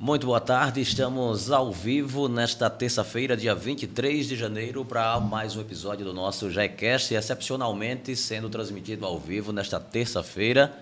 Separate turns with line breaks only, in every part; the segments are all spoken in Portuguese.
Muito boa tarde, estamos ao vivo nesta terça-feira, dia 23 de janeiro, para mais um episódio do nosso JaeCast, excepcionalmente sendo transmitido ao vivo nesta terça-feira,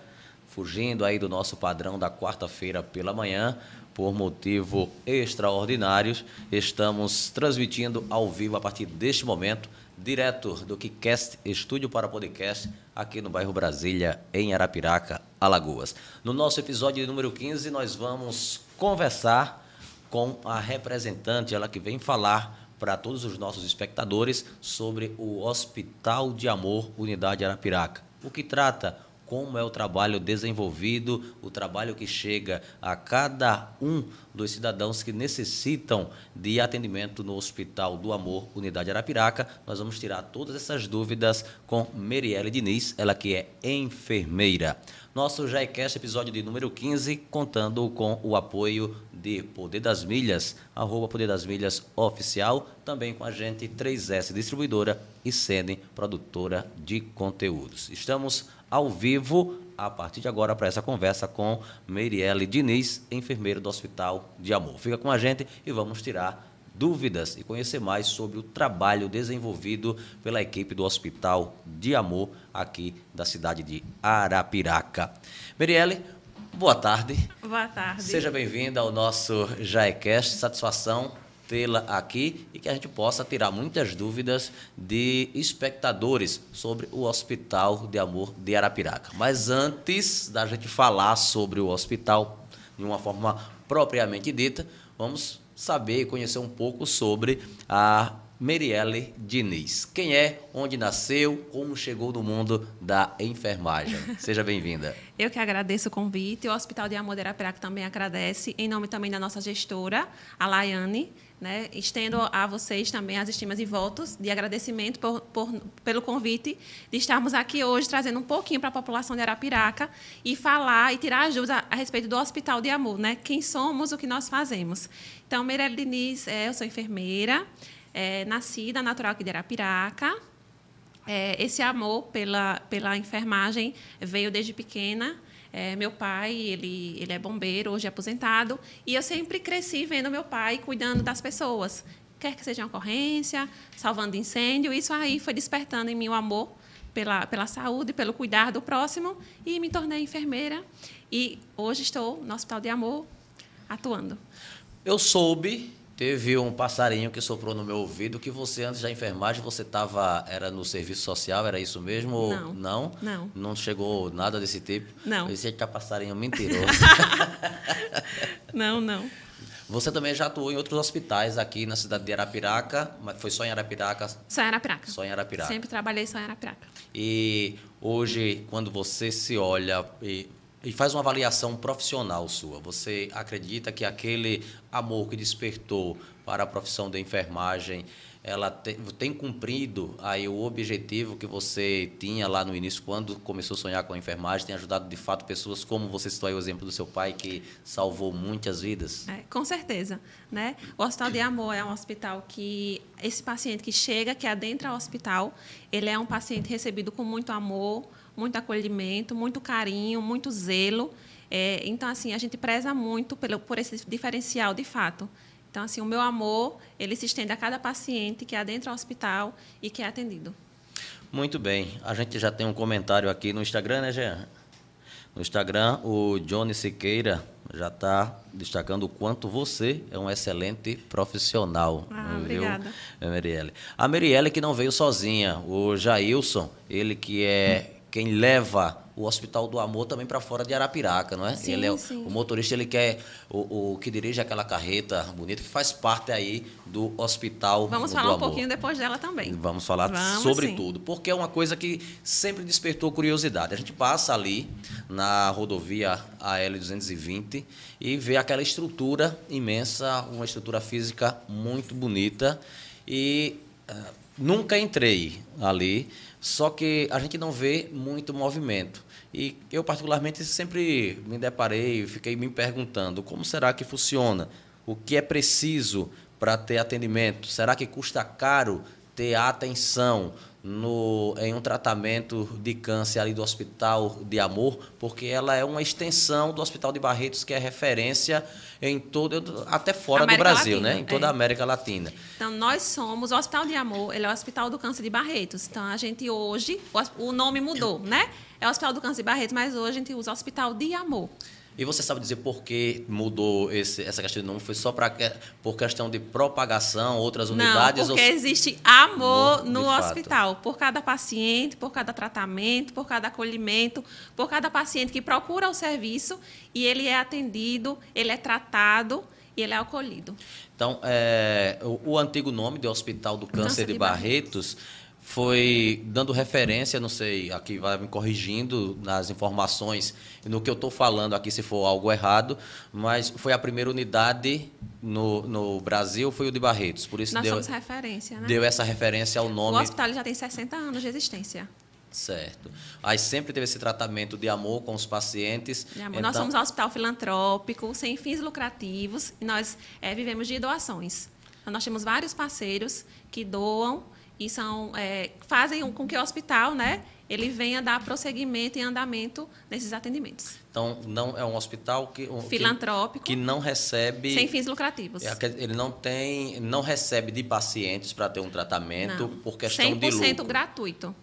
fugindo aí do nosso padrão da quarta-feira pela manhã, por motivo extraordinários, estamos transmitindo ao vivo a partir deste momento, direto do KiCast Estúdio para Podcast, aqui no bairro Brasília, em Arapiraca, Alagoas. No nosso episódio número 15, nós vamos conversar com a representante, ela que vem falar para todos os nossos espectadores sobre o Hospital de Amor Unidade Arapiraca. O que trata como é o trabalho desenvolvido, o trabalho que chega a cada um dos cidadãos que necessitam de atendimento no Hospital do Amor, Unidade Arapiraca. Nós vamos tirar todas essas dúvidas com Merielle Diniz, ela que é enfermeira. Nosso JaiCast, episódio de número 15, contando com o apoio de Poder das Milhas, arroba Poder das Milhas Oficial, também com a gente 3S Distribuidora e Sene Produtora de Conteúdos. Estamos ao vivo a partir de agora para essa conversa com Meirielle Diniz, enfermeira do Hospital de Amor. Fica com a gente e vamos tirar dúvidas e conhecer mais sobre o trabalho desenvolvido pela equipe do Hospital de Amor aqui da cidade de Arapiraca. Meirielle, boa tarde.
Boa tarde.
Seja bem-vinda ao nosso Jaecast. Satisfação tê-la aqui e que a gente possa tirar muitas dúvidas de espectadores sobre o Hospital de Amor de Arapiraca. Mas antes da gente falar sobre o hospital de uma forma propriamente dita, vamos saber e conhecer um pouco sobre a Merielle Diniz. Quem é, onde nasceu, como chegou no mundo da enfermagem. Seja bem-vinda.
Eu que agradeço o convite. O Hospital de Amor de Arapiraca também agradece, em nome também da nossa gestora, a Laiane. Né? Estendo a vocês também as estimas e votos de agradecimento por, por, pelo convite de estarmos aqui hoje trazendo um pouquinho para a população de Arapiraca e falar e tirar ajuda a, a, respeito do Hospital de Amor, né? Quem somos, o que nós fazemos. Então, Meirelle Diniz, é, eu sou enfermeira, é, nascida natural aqui de Arapiraca. É, esse amor pela, pela enfermagem veio desde pequena. É, meu pai, ele, ele é bombeiro, hoje é aposentado, e eu sempre cresci vendo meu pai cuidando das pessoas, quer que seja uma ocorrência, salvando incêndio. Isso aí foi despertando em mim o amor pela, pela saúde, pelo cuidar do próximo, e me tornei enfermeira. E hoje estou no Hospital de Amor atuando.
Eu soube Teve um passarinho que soprou no meu ouvido que você, antes da enfermagem, você estava. Era no serviço social, era isso mesmo?
Não.
Não?
Não.
Não chegou nada desse tipo?
Não.
Esse é passarinho mentiroso.
não, não.
Você também já atuou em outros hospitais aqui na cidade de Arapiraca, mas foi só em Arapiraca?
Só em Arapiraca.
Só em Arapiraca.
Sempre trabalhei só em Arapiraca.
E hoje, quando você se olha e e faz uma avaliação profissional sua. Você acredita que aquele amor que despertou para a profissão da enfermagem, ela tem, tem, cumprido aí o objetivo que você tinha lá no início, quando começou a sonhar com a enfermagem, tem ajudado de fato pessoas como você citou aí o exemplo do seu pai, que salvou muitas vidas?
É, com certeza. Né? O Hospital de Amor é um hospital que esse paciente que chega, que adentra o hospital, ele é um paciente recebido com muito amor, muito acolhimento, muito carinho, muito zelo. É, então, assim, a gente preza muito pelo, por esse diferencial de fato. Então, assim, o meu amor, ele se estende a cada paciente que adentra o hospital e que é atendido.
Muito bem. A gente já tem um comentário aqui no Instagram, né, Jean? No Instagram, o Johnny Siqueira já está destacando o quanto você é um excelente profissional.
Ah, viu, obrigada.
Marielle. A Marielle que não veio sozinha. O Jailson, ele que é quem leva o Hospital do Amor também para fora de Arapiraca, não é?
Sim,
ele é
sim.
o motorista, ele quer o, o, que dirige aquela carreta bonita que faz parte aí do Hospital
Vamos
do
falar
Amor.
um pouquinho depois dela também.
Vamos falar
Vamos,
sobre
sim.
tudo, porque é uma coisa que sempre despertou curiosidade. A gente passa ali na rodovia AL 220 e vê aquela estrutura imensa, uma estrutura física muito bonita e uh, nunca entrei ali só que a gente não vê muito movimento. E eu, particularmente, sempre me deparei, fiquei me perguntando como será que funciona? O que é preciso para ter atendimento? Será que custa caro ter atenção no, em um tratamento de câncer ali do Hospital de Amor, porque ela é uma extensão do Hospital de Barretos, que é referência em todo, até fora
América
do Brasil,
Latina,
né? Em toda
é.
a América Latina.
Então, nós somos o Hospital de Amor, ele é o Hospital do Câncer de Barretos. Então, a gente hoje, o nome mudou, né? É o Hospital do Câncer de Barretos, mas hoje a gente usa Hospital de Amor.
E você sabe dizer por que mudou esse, essa questão de nome? Foi só pra, por questão de propagação, outras unidades?
Não, porque
ou-
existe amor no
fato.
hospital, por cada paciente, por cada tratamento, por cada acolhimento, por cada paciente que procura o serviço e ele é atendido, ele é tratado e ele é acolhido.
Então, é, o, o antigo nome de Hospital do Câncer,
Câncer
de,
de
Barretos foi dando referência, não sei, aqui vai me corrigindo nas informações no que eu estou falando aqui se for algo errado, mas foi a primeira unidade no, no Brasil, foi o de Barretos, por isso
Nós
deu,
somos referência, né?
deu essa referência ao
O
nome
hospital ele já tem 60 anos de existência.
certo. Aí sempre teve esse tratamento de amor com os pacientes. Então,
Nós somos um hospital filantrópico, sem fins lucrativos, e nós eh, vivemos de doações. Então, nós temos vários parceiros que doam e são, eh, fazem com que o hospital né, ele venha dar prosseguimento e andamento nesses atendimentos.
então não é um hospital que, um- que-
Filantrópico,
que não recebe
sem fins lucrativos.
É, Ele não tem, não recebe de pacientes para ter um tratamento
Não.
por questão de
100%
lucro.
gratuito.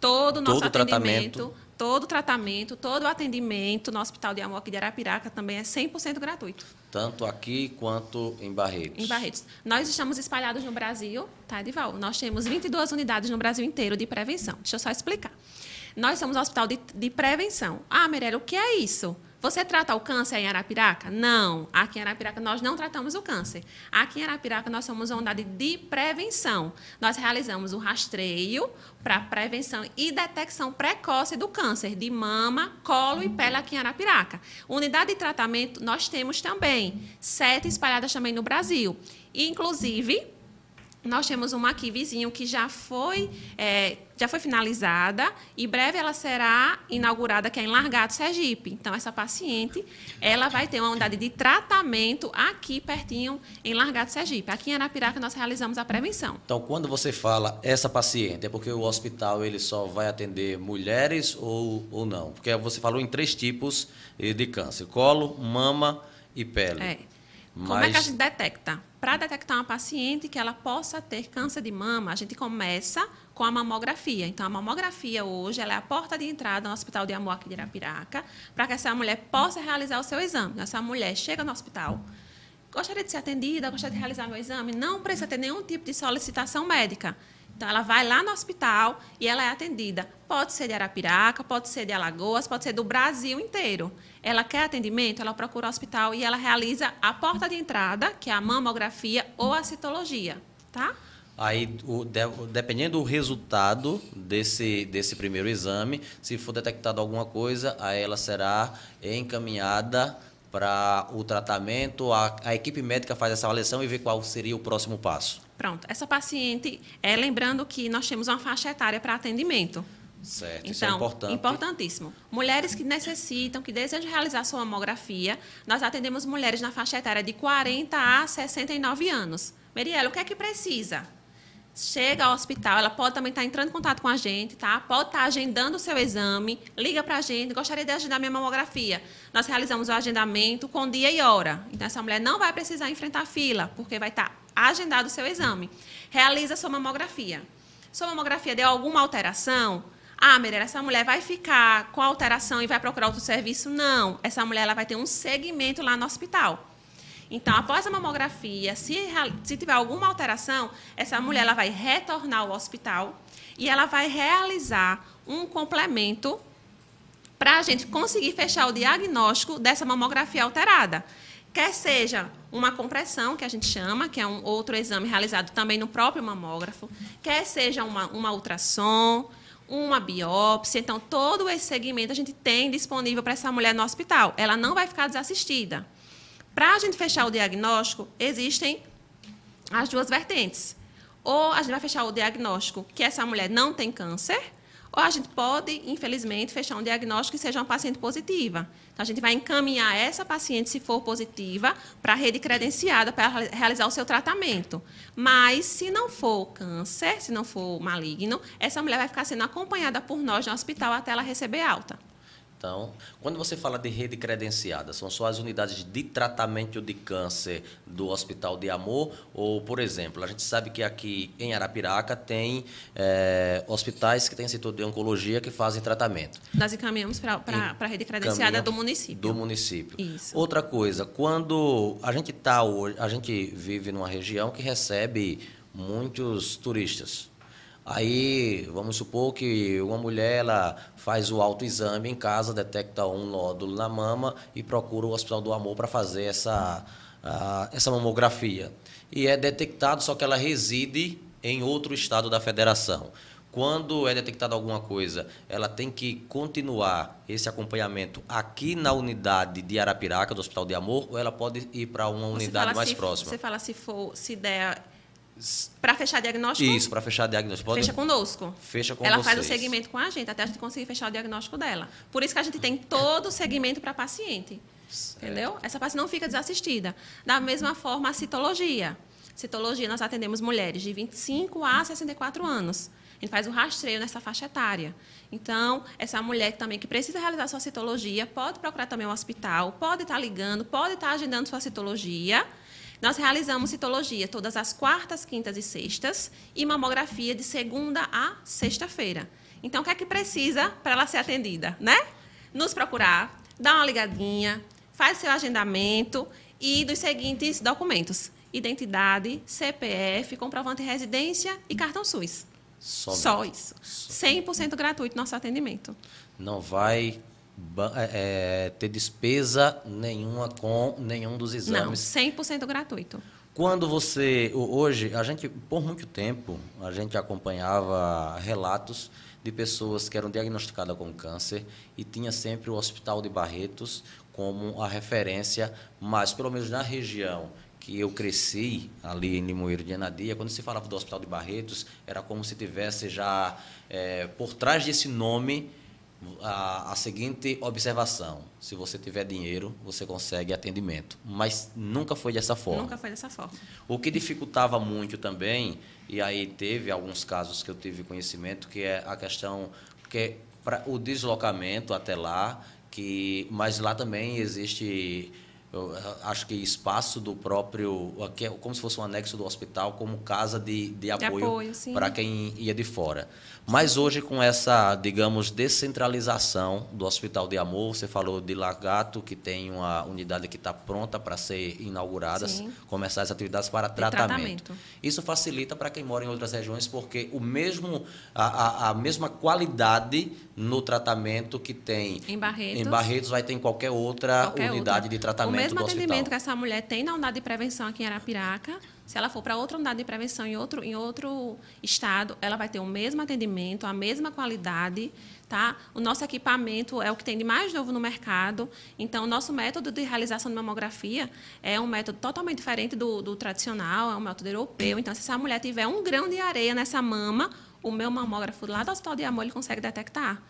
Todo o nosso
Todo
atendimento,
tratamento.
Todo o tratamento, todo o atendimento no Hospital de Amor aqui de Arapiraca também é 100% gratuito.
Tanto aqui quanto em Barretos.
Em Barretos. Nós estamos espalhados no Brasil, tá, Edival? Nós temos 22 unidades no Brasil inteiro de prevenção. Deixa eu só explicar. Nós somos um hospital de, de prevenção. Ah, Mirella, o que é isso? Você trata o câncer em Arapiraca? Não. Aqui em Arapiraca nós não tratamos o câncer. Aqui em Arapiraca nós somos uma unidade de prevenção. Nós realizamos o rastreio para prevenção e detecção precoce do câncer de mama, colo e pele aqui em Arapiraca. Unidade de tratamento nós temos também, sete espalhadas também no Brasil. Inclusive, nós temos uma aqui vizinho que já foi, é, já foi finalizada e breve ela será inaugurada, que é em Largado, Sergipe. Então, essa paciente, ela vai ter uma unidade de tratamento aqui pertinho, em Largado, Sergipe. Aqui em Arapiraca, nós realizamos a prevenção.
Então, quando você fala essa paciente, é porque o hospital ele só vai atender mulheres ou, ou não? Porque você falou em três tipos de câncer: colo, mama e pele.
É. Como é que a gente detecta? Para detectar uma paciente que ela possa ter câncer de mama, a gente começa com a mamografia. Então, a mamografia hoje é a porta de entrada no Hospital de Amor aqui de Irapiraca, para que essa mulher possa realizar o seu exame. Essa mulher chega no hospital, gostaria de ser atendida, gostaria de realizar meu exame, não precisa ter nenhum tipo de solicitação médica. Então, ela vai lá no hospital e ela é atendida. Pode ser de Arapiraca, pode ser de Alagoas, pode ser do Brasil inteiro. Ela quer atendimento, ela procura o hospital e ela realiza a porta de entrada, que é a mamografia ou a citologia, tá?
Aí, o- de- dependendo do resultado desse, desse primeiro exame, se for detectado alguma coisa, aí ela será encaminhada para o tratamento. A, a equipe médica faz essa avaliação e vê qual seria o próximo passo.
Pronto. Essa paciente, é, lembrando que nós temos uma faixa etária para atendimento.
Certo, isso é
Então,
importante.
importantíssimo. Mulheres que necessitam, que desejam realizar sua mamografia, nós atendemos mulheres na faixa etária de 40 a 69 anos. Meriela, o que é que precisa? Chega ao hospital, ela pode também estar entrando em contato com a gente, tá? Pode estar agendando o seu exame, liga para a gente, gostaria de agendar minha mamografia. Nós realizamos o agendamento com dia e hora. Então, essa mulher não vai precisar enfrentar fila, porque vai estar agendado o seu exame. Realiza sua mamografia. Sua mamografia deu alguma alteração? Ah, Mereira, essa mulher vai ficar com alteração e vai procurar outro serviço? Não. Essa mulher ela vai ter um segmento lá no hospital. Então, após a mamografia, se, se tiver alguma alteração, essa mulher ela vai retornar ao hospital e ela vai realizar um complemento para a gente conseguir fechar o diagnóstico dessa mamografia alterada. Quer seja uma compressão, que a gente chama, que é um outro exame realizado também no próprio mamógrafo, quer seja uma, uma ultrassom, uma biópsia. Então, todo esse segmento a gente tem disponível para essa mulher no hospital. Ela não vai ficar desassistida. Para a gente fechar o diagnóstico, existem as duas vertentes. Ou a gente vai fechar o diagnóstico que essa mulher não tem câncer, Ou a gente pode, infelizmente, fechar um diagnóstico que seja uma paciente positiva. A gente vai encaminhar essa paciente, se for positiva, para a rede credenciada para realizar o seu tratamento. Mas, se não for câncer, se não for maligno, essa mulher vai ficar sendo acompanhada por nós no hospital até ela receber alta.
Então, quando você fala de rede credenciada, são só as unidades de tratamento de câncer do Hospital de Amor? Ou, por exemplo, a gente sabe que aqui em Arapiraca tem é, hospitais que têm setor de oncologia que fazem tratamento.
Nós encaminhamos para a rede credenciada do município.
Do município.
Isso.
Outra coisa, quando a gente tá hoje, a gente vive numa região que recebe muitos turistas Aí, vamos supor que uma mulher ela faz o autoexame em casa, detecta um nódulo na mama e procura o Hospital do Amor para fazer essa, essa mamografia. E é detectado, só que ela reside em outro estado da federação. Quando é detectada alguma coisa, ela tem que continuar esse acompanhamento aqui na unidade de Arapiraca, do Hospital de Amor, ou ela pode ir para uma unidade mais
se,
próxima?
Você fala se for, se der para fechar diagnóstico?
Isso, para fechar diagnóstico.
Pode... Fecha conosco.
Fecha com
Ela
vocês.
faz o segmento com a gente, até a gente conseguir fechar o diagnóstico dela. Por isso que a gente tem todo o segmento para paciente. Certo. Entendeu? Essa paciente não fica desassistida. Da mesma forma, a citologia. Citologia, nós atendemos mulheres de 25 a 64 anos. A gente faz o rastreio nessa faixa etária. Então, essa mulher também que precisa realizar sua citologia, pode procurar também o hospital, pode estar ligando, pode estar agendando sua citologia nós realizamos citologia todas as quartas, quintas e sextas e mamografia de segunda a sexta-feira. Então, o que é que precisa para ela ser atendida, né? Nos procurar, dar uma ligadinha, faz seu agendamento e dos seguintes documentos: identidade, CPF, comprovante de residência e cartão SUS.
Somente.
Só isso. 100% gratuito nosso atendimento.
Não vai é, é, ter despesa nenhuma com nenhum dos exames.
Não, 100% gratuito.
Quando você. Hoje, a gente, por muito tempo, a gente acompanhava relatos de pessoas que eram diagnosticadas com câncer e tinha sempre o Hospital de Barretos como a referência, mas pelo menos na região que eu cresci ali em Limoeiro de Anadia, quando se falava do Hospital de Barretos, era como se tivesse já é, por trás desse nome a, a, seguinte observação: se você tiver dinheiro, você consegue atendimento. Mas nunca foi dessa forma.
Nunca foi dessa forma.
O que dificultava muito também, e aí teve alguns casos que eu tive conhecimento, que é a questão que para o deslocamento até lá, que mas lá também existe eu acho que espaço do próprio, é como se fosse um anexo do hospital, como casa de, de apoio, apoio para quem ia de fora. Mas hoje, com essa, digamos, descentralização do Hospital de Amor, você falou de Lagato, que tem uma unidade que está pronta para ser inaugurada, Sim. começar as atividades para tratamento. tratamento. Isso facilita para quem mora em outras regiões, porque o mesmo, a, a, a mesma qualidade no tratamento que tem
em Barretos,
em Barretos vai ter em qualquer outra qualquer unidade outra. de tratamento
O mesmo
do
atendimento
hospital.
que essa mulher tem na unidade de prevenção aqui em Arapiraca, se ela for para outra unidade de prevenção em outro, em outro estado, ela vai ter o mesmo atendimento, a mesma qualidade. Tá? O nosso equipamento é o que tem de mais novo no mercado. Então, o nosso método de realização de mamografia é um método totalmente diferente do, do tradicional, é um método europeu. Então, se essa mulher tiver um grão de areia nessa mama, o meu mamógrafo lá do Hospital de Amor ele consegue detectar.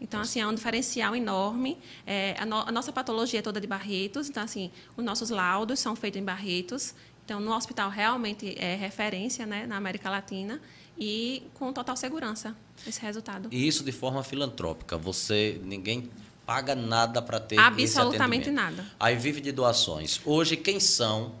Então, assim, é um diferencial enorme. É, a, no, a, nossa patologia é toda de Barretos, então, assim, os nossos laudos são feitos em Barretos. Então, no hospital realmente é referência né, na América Latina e com total segurança esse resultado.
E isso de forma filantrópica. Você, ninguém paga nada para ter
Absolutamente nada.
Aí vive de doações. Hoje, quem são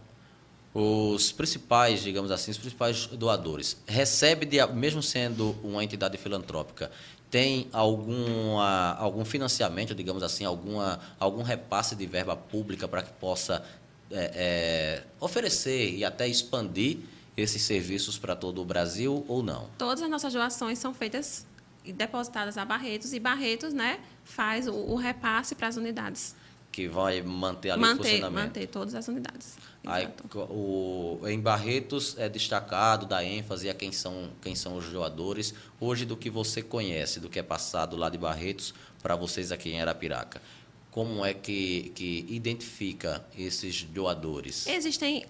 os principais, digamos assim, os principais doadores? Recebe, de, mesmo sendo uma entidade filantrópica, tem alguma, algum financiamento, digamos assim, alguma, algum repasse de verba pública para que possa é, é, oferecer e até expandir esses serviços para todo o Brasil ou não?
Todas as nossas doações são feitas e depositadas a Barretos e Barretos né, faz o, o repasse para as unidades.
Que vai manter ali
manter,
o funcionamento.
Manter todas as unidades.
Aí, o, em Barretos é destacado, dá ênfase a quem são, quem são os doadores. Hoje, do que você conhece, do que é passado lá de Barretos para vocês aqui em Arapiraca como é que, que identifica esses doadores?
Existem,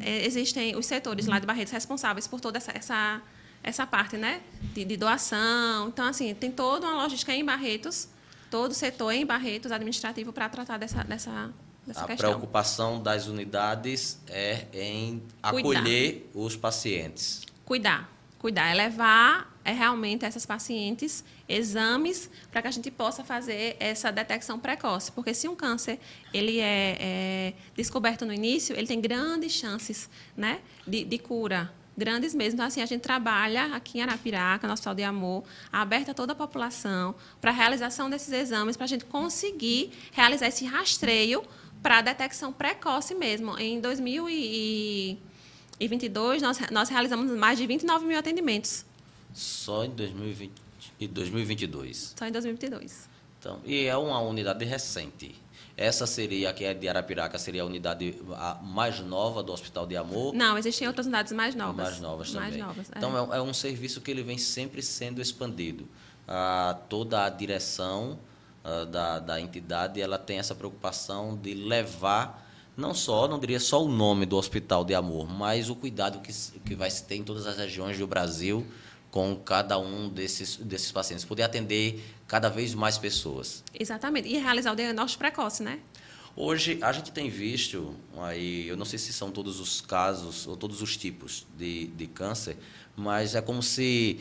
é, existem os setores lá de Barretos responsáveis por toda essa, essa, essa parte né, de, de doação. Então, assim, tem toda uma logística em Barretos, todo o setor em Barretos administrativo para tratar dessa, dessa, dessa
a
questão.
preocupação das unidades é em acolher os pacientes.
Cuidar. Cuidar. É levar é realmente essas pacientes exames para que a gente possa fazer essa detecção precoce. Porque se um câncer ele é, é descoberto no início, ele tem grandes chances né, de, de cura grandes mesmo. Então, assim, a gente trabalha aqui em Arapiraca, no Hospital de Amor, aberta a toda a população, para a realização desses exames, para a gente conseguir realizar esse rastreio para a detecção precoce mesmo. Em 2022, nós, nós realizamos mais de 29 mil atendimentos.
Só em 2020, 2022?
Só em 2022.
Então, e é uma unidade recente. Essa seria, que é de Arapiraca, seria a unidade mais nova do Hospital de Amor?
Não, existem outras unidades mais novas.
Mais novas também.
Mais novas,
é. Então, é, é, um serviço que ele vem sempre sendo expandido. Ah, toda a direção ah, da, da entidade, ela tem essa preocupação de levar não só, não diria só o nome do Hospital de Amor, mas o cuidado que, que vai se ter em todas as regiões do Brasil com cada um desses, desses pacientes, poder atender cada vez mais pessoas.
Exatamente, e realizar o diagnóstico precoce, né?
Hoje, a gente tem visto, aí, eu não sei se são todos os casos ou todos os tipos de, de câncer, mas é como se,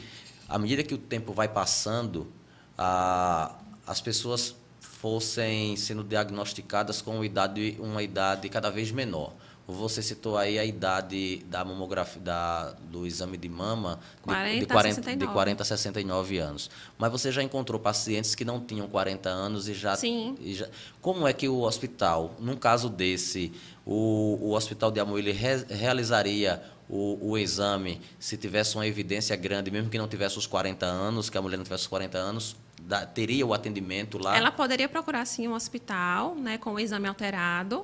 à medida que o tempo vai passando, a, as pessoas fossem sendo diagnosticadas com uma idade, uma idade cada vez menor. Você citou aí a idade da mamografia, da, do exame de mama
40
de, 40, de 40 a 69 anos. Mas você já encontrou pacientes que não tinham 40 anos e já,
Sim.
E já como é que o hospital, num caso desse, o, o Hospital de Amor, ele re, realizaria o, o, exame se tivesse uma evidência grande, mesmo que não tivesse os 40 anos, que a mulher não tivesse os 40 anos, da, teria o atendimento lá?
Ela poderia procurar, sim, um hospital né, com o exame alterado,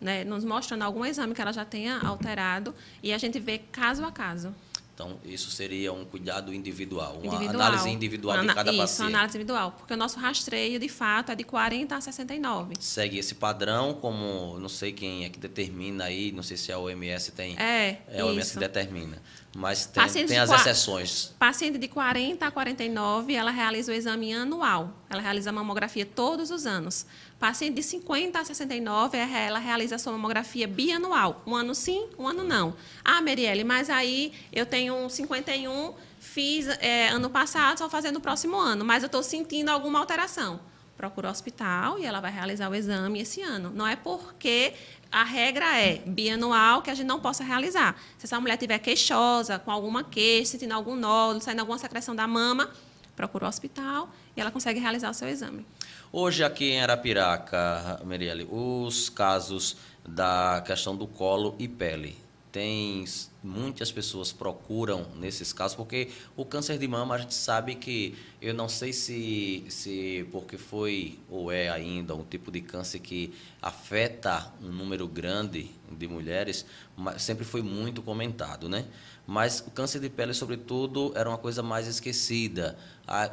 né, nos mostrando algum exame que ela já tenha alterado e a gente vê caso a caso.
Então, isso seria um cuidado individual, uma
individual.
análise individual Ana, de cada
isso,
paciente.
Isso, análise individual, porque o nosso rastreio, de fato, é de 40 a 69.
Segue esse padrão, como não sei quem é que determina aí, não sei se a OMS tem.
É,
é a OMS que determina. Mas tem, tem as exceções.
Paciente de 40 a 49, ela realiza o exame anual. Ela realiza a mamografia todos os anos. Paciente de 50 a 69, é, ela realiza a sua mamografia bianual. Um ano sim, um ano não. Ah, Merielle, mas aí eu tenho 51, fiz é, ano passado, só fazendo no próximo ano, mas eu estou sentindo alguma alteração. Procura o hospital e ela vai realizar o exame esse ano. Não é porque a regra é bianual que a gente não possa realizar. Se essa mulher tiver queixosa, com alguma queixa, sentindo algum nódulo, saindo alguma secreção da mama, procura o hospital e ela consegue realizar o seu exame.
Hoje aqui em Arapiraca, Merielle, os casos da questão do colo e pele, tem muitas pessoas procuram nesses casos porque o câncer de mama a gente sabe que eu não sei se se porque foi ou é ainda um tipo de câncer que afeta um número grande de mulheres mas sempre foi muito comentado né? Mas o câncer de pele sobretudo era uma coisa mais esquecida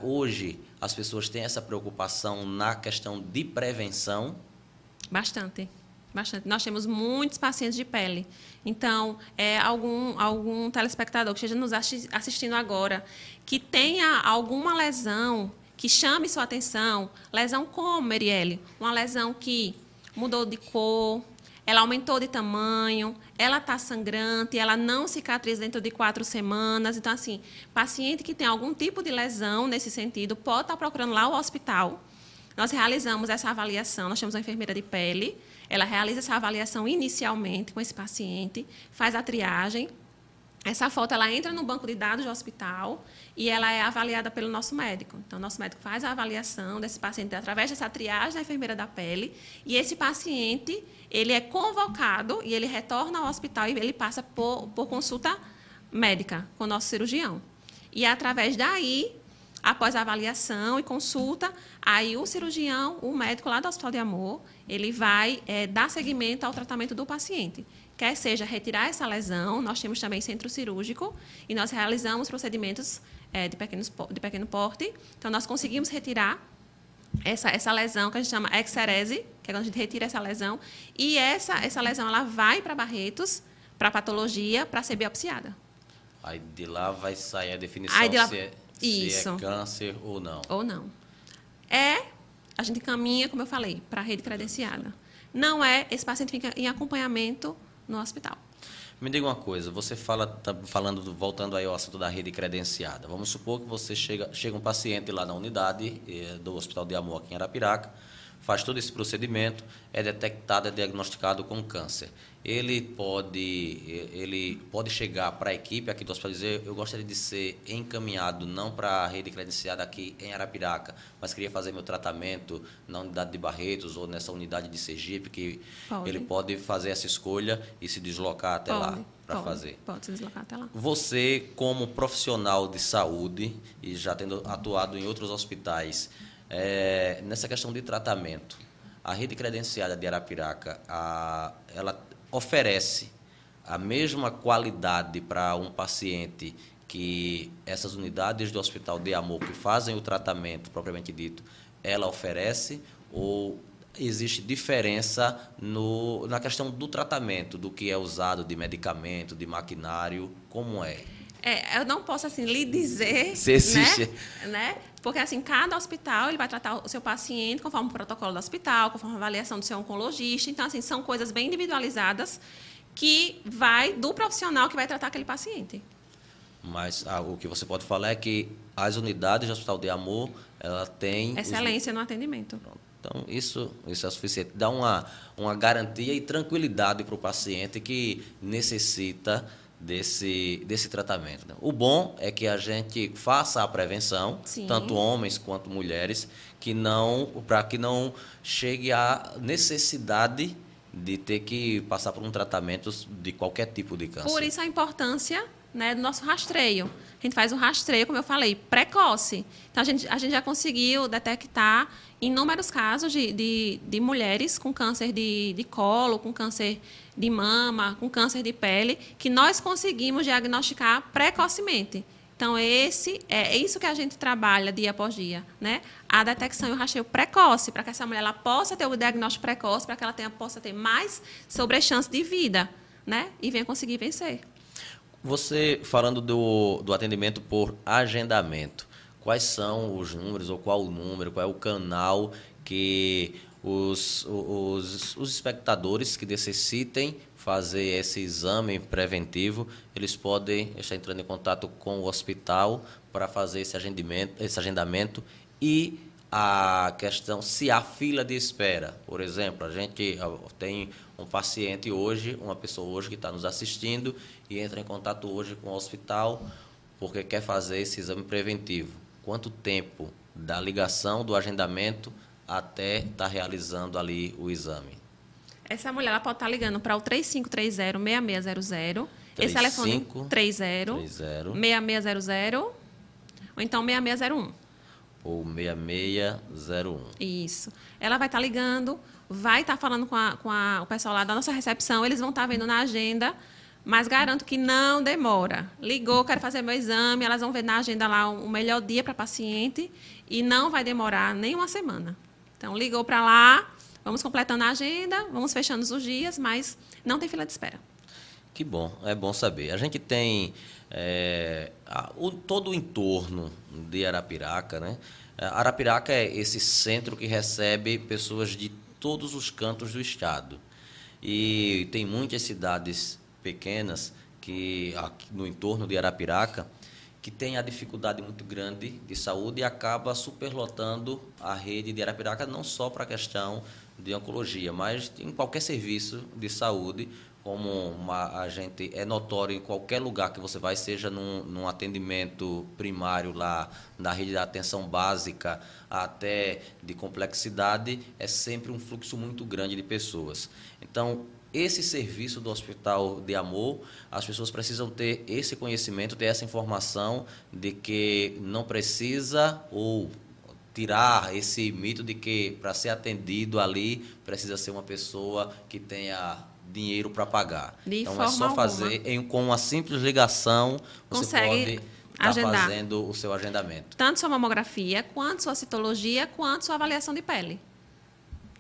hoje as pessoas têm essa preocupação na questão de prevenção
bastante Bastante. Nós temos muitos pacientes de pele. Então, é, algum, algum telespectador que esteja nos assistindo agora, que tenha alguma lesão que chame sua atenção, lesão como, Merielle? Uma lesão que mudou de cor, ela aumentou de tamanho, ela está sangrante, ela não cicatriza dentro de quatro semanas. Então, assim, paciente que tem algum tipo de lesão nesse sentido, pode estar procurando lá o hospital. Nós realizamos essa avaliação, nós temos uma enfermeira de pele, ela realiza essa avaliação inicialmente com esse paciente, faz a triagem. Essa foto ela entra no banco de dados do hospital e ela é avaliada pelo nosso médico. Então, nosso médico faz a avaliação desse paciente através dessa triagem da enfermeira da pele e esse paciente ele é convocado e ele retorna ao hospital e ele passa por, por consulta médica com o nosso cirurgião. E através daí após a avaliação e consulta, aí o cirurgião, o médico lá do Hospital de Amor, ele vai é, dar seguimento ao tratamento do paciente. Quer seja retirar essa lesão, nós temos também centro cirúrgico e nós realizamos procedimentos é, de, pequenos, de pequeno porte. Então, nós conseguimos retirar essa, essa lesão que a gente chama exerese, que é quando a gente retira essa lesão, e essa, essa lesão ela vai para Barretos, para patologia, para ser biopsiada.
Aí de lá vai sair a definição
de lá-
se, é, se é câncer ou não.
ou não. É, a gente caminha, como eu falei, para a rede credenciada. Não é, esse paciente fica em acompanhamento no hospital.
Me diga uma coisa, você fala, tá falando, do- voltando aí ao assunto da rede credenciada. Vamos supor que você chega, chega um paciente lá na unidade eh, do Hospital de Amor aqui em Arapiraca, faz todo esse procedimento, é detectado, é diagnosticado com câncer. Ele pode, ele pode chegar para a equipe aqui do hospital e dizer, eu gostaria de ser encaminhado não para a rede credenciada aqui em Arapiraca, mas queria fazer meu tratamento na unidade de Barretos ou nessa unidade de Sergipe, que
Pode.
ele pode fazer essa escolha e se deslocar até lá
Pode,
para
pode,
fazer.
Pode se deslocar até lá.
Você, como profissional de saúde e já tendo atuado em outros hospitais, é, nessa questão de tratamento, a rede credenciada de Arapiraca, a- ela oferece a mesma qualidade para um paciente que essas unidades do Hospital de Amor que fazem o tratamento propriamente dito, ela oferece ou existe diferença no, na questão do tratamento, do que é usado de medicamento, de maquinário, como é?
É, eu não posso assim lhe dizer,
Se existe.
né? né? Porque assim, cada hospital ele vai tratar o seu paciente conforme o protocolo do hospital, conforme a avaliação do seu oncologista. Então assim, são coisas bem individualizadas que vai do profissional que vai tratar aquele paciente.
Mas ah, o que você pode falar é que as unidades do Hospital de Amor, ela tem... os-
Excelência no atendimento.
Então, isso, isso é suficiente. Dá uma, uma garantia e tranquilidade para o paciente que necessita desse, desse tratamento. né? O bom é que a gente faça a prevenção,
Sim.
tanto homens quanto mulheres, que não para que não chegue à necessidade de ter que passar por um tratamento de qualquer tipo de câncer.
Por isso a importância né, do nosso rastreio. A gente faz um rastreio, como eu falei, precoce. Então, a gente, a gente já conseguiu detectar inúmeros casos de, de, de mulheres com câncer de, de colo, com câncer de mama, com câncer de pele, que nós conseguimos diagnosticar precocemente. Então, esse é isso que a gente trabalha dia após dia, né? A detecção e o rastreio precoce, para que essa mulher ela possa ter o diagnóstico precoce, para que ela tenha, possa ter mais sobre chance de vida, né? E venha conseguir vencer.
Você falando do, do atendimento por agendamento, quais são os números, ou qual o número, qual é o canal que os, os, os espectadores que necessitem fazer esse exame preventivo, eles podem estar entrando em contato com o hospital para fazer esse agendamento, esse agendamento e a questão se há fila de espera. Por exemplo, a gente tem um paciente hoje, uma pessoa hoje que está nos assistindo e entra em contato hoje com o hospital porque quer fazer esse exame preventivo. Quanto tempo da ligação do agendamento até estar realizando ali o exame?
Essa mulher ela pode estar ligando para o 3530-6600. Esse telefone
35
30
30
6600 ou então 6601.
Ou 6601.
Isso. Ela vai estar ligando, vai estar falando com, a- com a- o pessoal lá da nossa recepção, eles vão estar vendo na agenda, mas garanto que não demora. Ligou, quero fazer meu exame, elas vão ver na agenda lá o melhor dia para paciente e não vai demorar nem uma semana. Então, ligou para lá, vamos completando a agenda, vamos fechando os dias, mas não tem fila de espera.
Que bom, é bom saber. A gente tem é, a- o- todo o entorno de Arapiraca, né? É, Arapiraca é esse centro que recebe pessoas de todos os cantos do estado. E tem muitas cidades pequenas que aqui no entorno de Arapiraca que tem a dificuldade muito grande de saúde e acaba superlotando a rede de Arapiraca não só para a questão de oncologia, mas em qualquer serviço de saúde, como uma, a gente é notório em qualquer lugar que você vai, seja num, num atendimento primário lá na rede da atenção básica até de complexidade, é sempre um fluxo muito grande de pessoas. Então, esse serviço do Hospital de Amor, as pessoas precisam ter esse conhecimento, ter essa informação de que não precisa ou tirar esse mito de que para ser atendido ali precisa ser uma pessoa que tenha dinheiro para pagar.
De
então é só
alguma.
fazer em, com uma simples ligação você
Consegue
pode estar
agendar.
fazendo o seu agendamento.
tanto sua mamografia, quanto sua citologia, quanto sua avaliação de pele.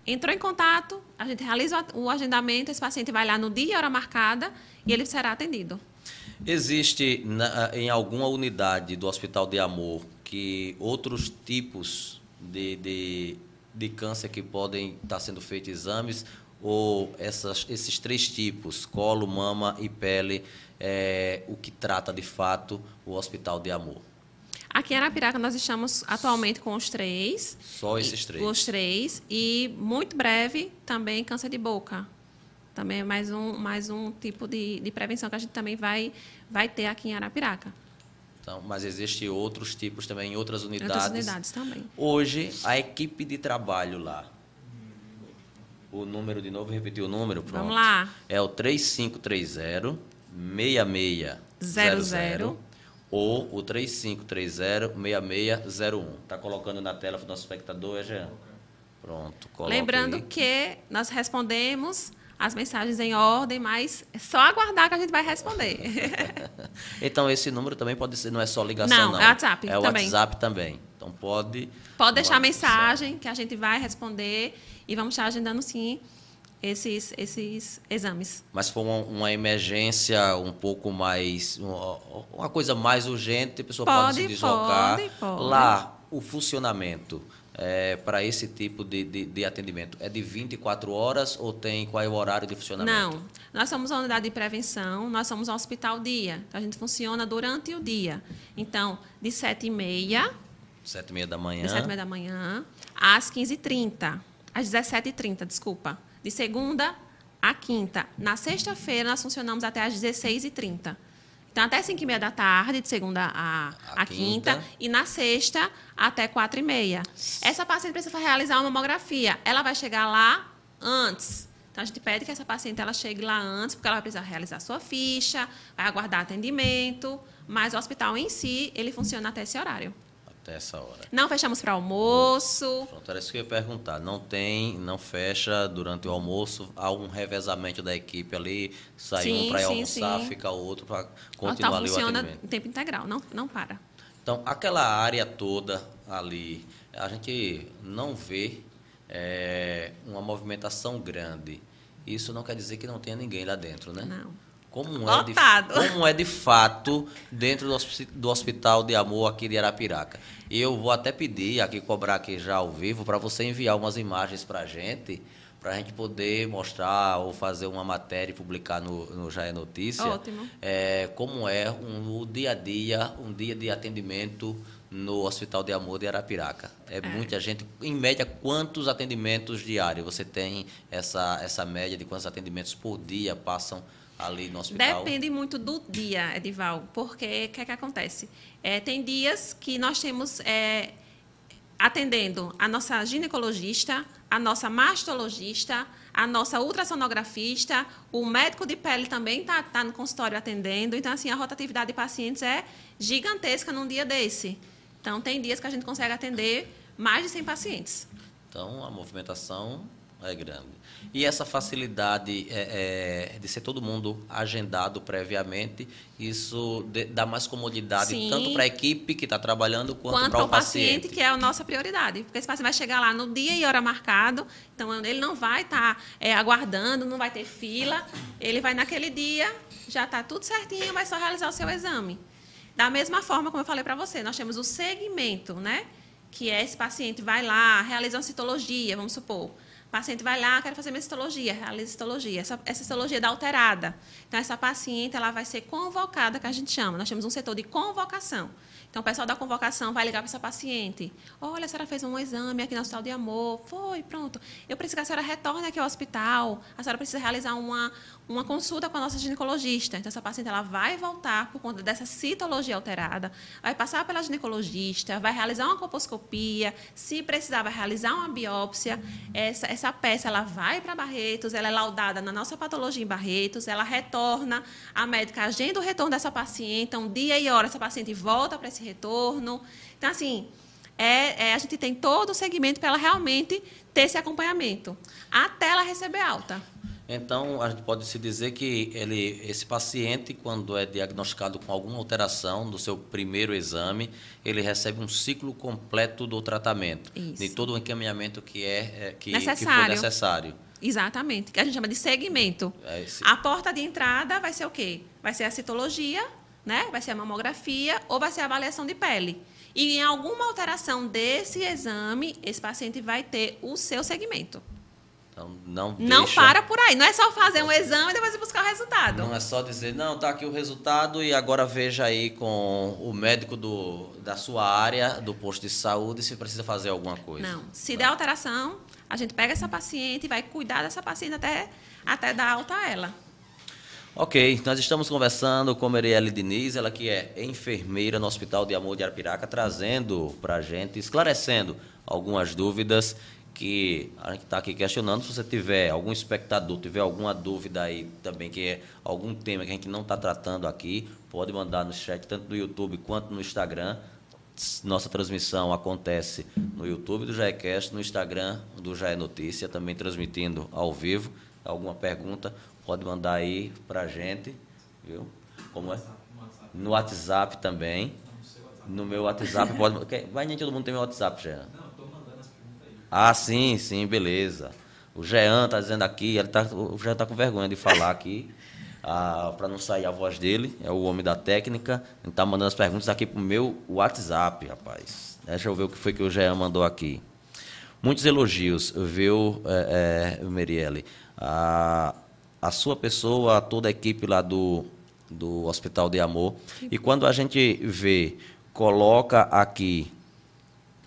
Entrou em contato, a gente realiza o agendamento, esse paciente vai lá no dia e hora marcada e ele será atendido.
Existe na, em alguma unidade do Hospital de Amor que outros tipos de, de, de câncer que podem estar sendo feitos exames ou essas, esses três tipos, colo, mama e pele, é o que trata de fato o Hospital de Amor?
Aqui em Arapiraca nós estamos atualmente com os três.
Só esses três?
Os três. E muito breve também câncer de boca. Também é mais um, mais um tipo de, de prevenção que a gente também vai, vai ter aqui em Arapiraca.
Então, mas existem outros tipos também em outras unidades.
Outras unidades também.
Hoje, a equipe de trabalho lá. O número de novo, repetir o número, pronto.
Vamos lá.
É o 3530 6600 ou o 3530 6601. Está colocando na tela para o nosso espectador, é Jean? Pronto, coloca
Lembrando
aí.
que nós respondemos as mensagens em ordem, mas é só aguardar que a gente vai responder.
então, esse número também pode ser, não é só ligação, não.
Não, é WhatsApp
é
também.
WhatsApp também. Então, pode...
Pode deixar mensagem que a gente vai responder e vamos estar agendando, sim, esses, esses exames.
Mas for uma, uma emergência um pouco mais... Uma coisa mais urgente, a pessoa pode, pode se deslocar.
Pode, pode.
Lá, o funcionamento é, para esse tipo de, de, de, atendimento? É de 24 horas ou tem qual é o horário de funcionamento?
Não, nós somos uma unidade de prevenção, nós somos um hospital dia. Então, a gente funciona durante o dia. Então, de 7h30...
7h30 da manhã.
De 7h30 da manhã às 15h30. Às 17h30, desculpa. De segunda a quinta. Na sexta-feira, nós funcionamos até às 16h30. Então, até 5 e meia da tarde, de segunda a, a, a quinta. quinta. E na sexta, até 4 e meia. Essa paciente precisa realizar uma mamografia. Ela vai chegar lá antes. Então, a gente pede que essa paciente ela chegue lá antes, porque ela vai precisar realizar sua ficha, vai aguardar atendimento. Mas o hospital em si, ele funciona até esse horário
até essa hora.
Não fechamos para almoço.
Pronto, era isso que eu ia perguntar. Não tem, não fecha durante o almoço, há um revezamento da equipe ali, sai sim, um para almoçar, sim. fica outro para continuar
tá,
ali
funciona
o atendimento.
em tempo integral, não, não para.
Então, aquela área toda ali, a gente não vê é, uma movimentação grande. Isso não quer dizer que não tenha ninguém lá dentro, né?
Não.
Como é, de, como é de fato dentro do Hospital de Amor aqui de Arapiraca. Eu vou até pedir, aqui cobrar aqui já ao vivo, para você enviar umas imagens para a gente, para a gente poder mostrar ou fazer uma matéria e publicar no, no Já é Notícia.
Ótimo.
É, como é um, o dia a dia, um dia de atendimento no Hospital de Amor de Arapiraca. É, é, muita gente. Em média, quantos atendimentos diários? Você tem essa, essa média de quantos atendimentos por dia passam ali no hospital?
Depende muito do dia, Edival, porque o que, é que acontece? É, tem dias que nós temos é, atendendo a nossa ginecologista, a nossa mastologista, a nossa ultrassonografista, o médico de pele também está tá no consultório atendendo. Então, assim, a rotatividade de pacientes é gigantesca num dia desse. Então, tem dias que a gente consegue atender mais de 100 pacientes.
Então, a movimentação é grande. E essa facilidade é, é, de ser todo mundo agendado previamente, isso de, dá mais comodidade
Sim.
tanto para a equipe que está trabalhando quanto, para o paciente. paciente.
que é a nossa prioridade. Porque esse paciente vai chegar lá no dia e hora marcado, então ele não vai estar tá, é, aguardando, não vai ter fila, ele vai naquele dia, já está tudo certinho, vai só realizar o seu exame. Da mesma forma, como eu falei para você, nós temos o segmento, né? Que é esse paciente vai lá, realiza uma citologia, vamos supor o paciente vai lá, quer fazer minha citologia, realiza citologia. Essa, essa citologia dá alterada. Então, essa paciente ela vai ser convocada, que a gente chama. Nós temos um setor de convocação. Então, o pessoal da convocação vai ligar para essa paciente. Olha, a senhora fez um exame aqui no Hospital de Amor. Foi, pronto. Eu preciso que a senhora retorne aqui ao hospital. A senhora precisa realizar uma, uma consulta com a nossa ginecologista. Então, essa paciente ela vai voltar por conta dessa citologia alterada, vai passar pela ginecologista, vai realizar uma coposcopia. Se precisar, vai realizar uma biópsia. Essa, essa peça ela vai para Barretos, ela é laudada na nossa patologia em Barretos, ela retorna, a médica agenda o retorno dessa paciente. Então, dia e hora, essa paciente volta para esse retorno. Então, assim, é, é, a gente tem todo o segmento para ela realmente ter esse acompanhamento, até ela receber alta.
Então, a gente pode se dizer que ele, esse paciente, quando é diagnosticado com alguma alteração do seu primeiro exame, ele recebe um ciclo completo do tratamento,
Isso.
de todo o encaminhamento que é, é que,
necessário.
que for necessário.
Exatamente, que a gente chama de segmento.
É
A porta de entrada vai ser o quê? Vai ser a citologia, né? vai ser a mamografia ou vai ser a avaliação de pele. E em alguma alteração desse exame, esse paciente vai ter o seu segmento.
Então, não
Não
deixa-
para por aí. Não é só fazer um exame e depois buscar o resultado.
Não é só dizer, não, tá aqui o resultado e agora veja aí com o médico do, da sua área, do posto de saúde, se precisa fazer alguma coisa.
Não. Se der alteração, a gente pega essa paciente e vai cuidar dessa paciente até, até dar alta a ela.
Ok, nós estamos conversando com Marielle Diniz, ela que é enfermeira no Hospital de Amor de Arapiraca, trazendo para a gente, esclarecendo algumas dúvidas que a gente está aqui questionando. Se você tiver, algum espectador tiver alguma dúvida aí também, que é algum tema que a gente não está tratando aqui, pode mandar no chat, tanto no YouTube quanto no Instagram. Nossa transmissão acontece no YouTube do Jaecast, no Instagram do Jaé Notícia, também transmitindo ao vivo. Alguma pergunta, pode mandar aí pra gente, viu? Como é? No WhatsApp também. No meu WhatsApp pode. Vai nem todo mundo tem meu WhatsApp, Jean. Ah, sim, sim, beleza. O Jean tá dizendo aqui, ele tá, o Jean tá com vergonha de falar aqui, ah, para não sair a voz dele, é o homem da técnica. Ele tá mandando as perguntas aqui pro meu WhatsApp, rapaz. Deixa eu ver o que foi que o Jean mandou aqui. Muitos elogios, viu, é, é, Merielle? A, a sua pessoa, toda a equipe lá do, do Hospital de Amor. E quando a gente vê, coloca aqui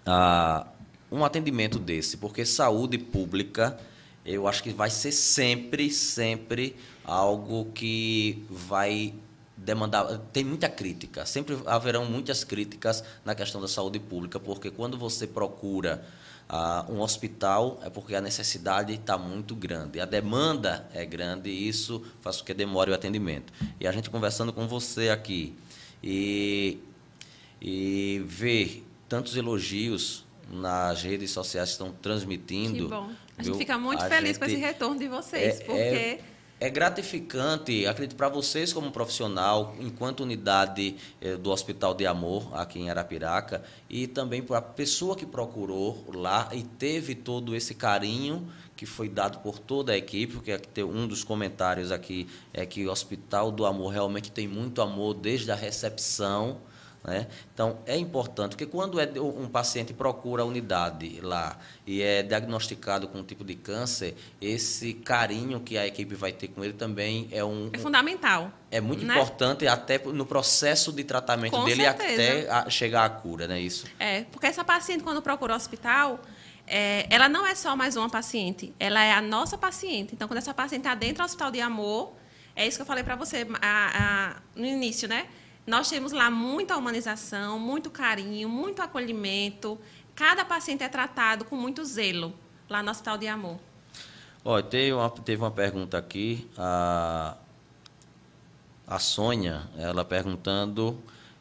ah, um atendimento desse, porque saúde pública, eu acho que vai ser sempre, sempre algo que vai demandar. Tem muita crítica, sempre haverão muitas críticas na questão da saúde pública, porque quando você procura ah, um hospital, é porque a necessidade está muito grande, a demanda é grande e isso faz com que demore o atendimento. E a gente conversando com você aqui, e e ver tantos elogios nas redes sociais estão transmitindo.
Que bom. A
viu?
gente fica muito
A
feliz com esse retorno de vocês,
é,
porque
é, é gratificante, acredito, para vocês como profissional, enquanto unidade eh, do Hospital de Amor, aqui em Arapiraca, e também para a pessoa que procurou lá e teve todo esse carinho que foi dado por toda a equipe, porque um dos comentários aqui é que o Hospital do Amor realmente tem muito amor desde a recepção. Né? Então, é importante, porque quando é um paciente procura a unidade lá e é diagnosticado com um tipo de câncer, esse carinho que a equipe vai ter com ele também é, um,
é fundamental.
é muito
né?
importante até no processo de tratamento
Com
dele
certeza.
até chegar à cura, não é isso?
É, porque essa paciente, quando procura o hospital, é, ela não é só mais uma paciente, ela é a nossa paciente. Então, quando essa paciente está dentro do hospital de amor, é isso que eu falei para você a- a- no início, né? Nós temos lá muita humanização, muito carinho, muito acolhimento. Cada paciente é tratado com muito zelo lá no hospital de amor.
Olha, teve uma, teve uma pergunta aqui, a, a Sônia, ela perguntando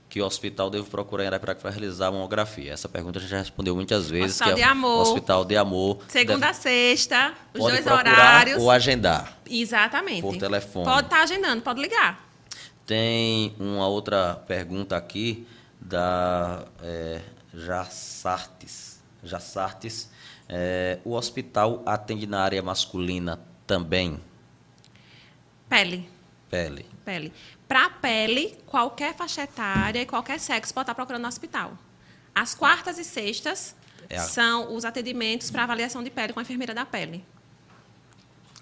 que o hospital deve procurar em Arapiraca para realizar a mamografia. Essa pergunta a gente já respondeu muitas vezes.
Hospital
que
de
é
Amor.
Hospital de Amor.
Segunda a
deve-
sexta, os dois horários.
ou agendar.
Exatamente.
por telefone.
Pode estar agendando, pode ligar.
Tem uma outra pergunta aqui da é, Jassartes. Jassartes. É, o hospital atende na área masculina também?
Pele.
Pele.
Pele. Para pele, qualquer faixa etária e qualquer sexo pode estar procurando no hospital. As quartas e sextas
É a-
são os atendimentos para avaliação de pele com a enfermeira da pele.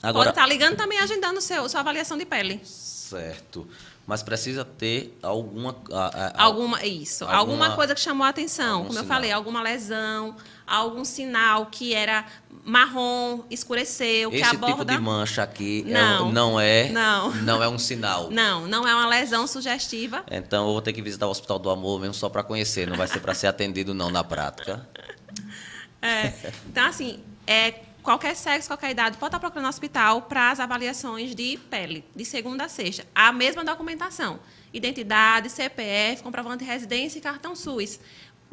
Agora,
Pode estar ligando também agendando seu, sua avaliação de pele.
certo. Mas precisa ter alguma. a- a-
Alguma, isso.
alguma-
Alguma, coisa que chamou a atenção. Como eu
sinal.
falei, alguma lesão, algum sinal que era marrom, escureceu, que
Esse
aborda.
tipo de mancha aqui é
Não.
um- não é.
Não.
Não é um sinal.
Não, não é uma lesão sugestiva.
Então eu vou ter que visitar o Hospital do Amor mesmo só para conhecer. Não vai ser para ser atendido não na prática.
É, então, assim, é, qualquer sexo, qualquer idade pode estar procurando hospital para as avaliações de pele, de segunda a sexta. A mesma documentação. Identidade, CPF, comprovante de residência e cartão SUS.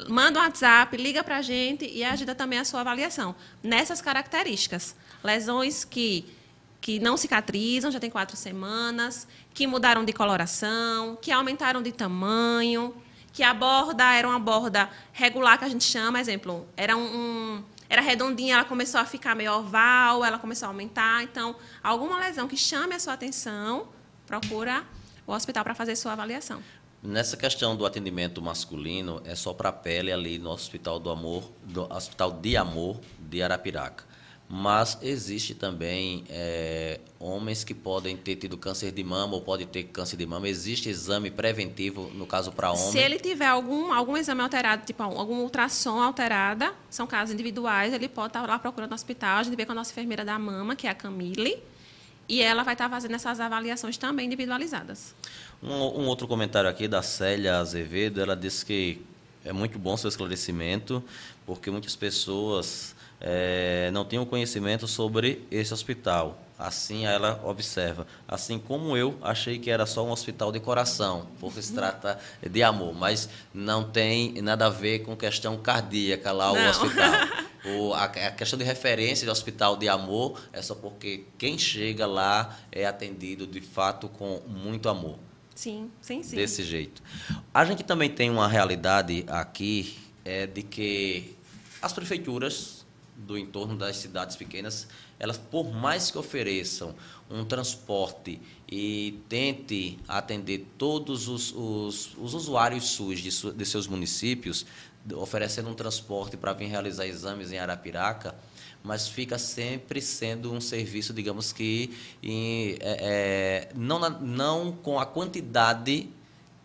Manda um WhatsApp, liga para a gente e ajuda também a sua avaliação. Nessas características. Lesões que, que não cicatrizam, já tem quatro semanas, que mudaram de coloração, que aumentaram de tamanho, que a borda era uma borda regular, que a gente chama, exemplo, era um- era redondinha, ela começou a ficar meio oval, ela começou a aumentar. Então, alguma lesão que chame a sua atenção, procura o hospital para fazer sua avaliação.
Nessa questão do atendimento masculino, é só para a pele ali no Hospital do Amor, do Hospital de Amor de Arapiraca. Mas existe também é, homens que podem ter tido câncer de mama ou pode ter câncer de mama. Existe exame preventivo, no caso, para homem?
Se ele tiver algum, algum exame alterado, tipo algum ultrassom alterada, são casos individuais, ele pode estar lá procurando no hospital. A gente vê com a nossa enfermeira da mama, que é a Camille, e ela vai estar fazendo essas avaliações também individualizadas.
Um, um outro comentário aqui da Célia Azevedo, ela disse que é muito bom seu esclarecimento, porque muitas pessoas é, não tinham conhecimento sobre esse hospital. Assim ela observa. Assim como eu achei que era só um hospital de coração, porque se trata de amor, mas não tem nada a ver com questão cardíaca lá o hospital. O, a, a, questão de referência de hospital de amor é só porque quem chega lá é atendido de fato com muito amor.
Sim, sim, sim.
Desse jeito. A gente também tem uma realidade aqui é de que as prefeituras do entorno das cidades pequenas, elas, por mais que ofereçam um transporte e tente atender todos os, os, os usuários SUS de, de seus municípios, oferecendo um transporte para vir realizar exames em Arapiraca, mas fica sempre sendo um serviço, digamos que, em, é, é, não, não com a quantidade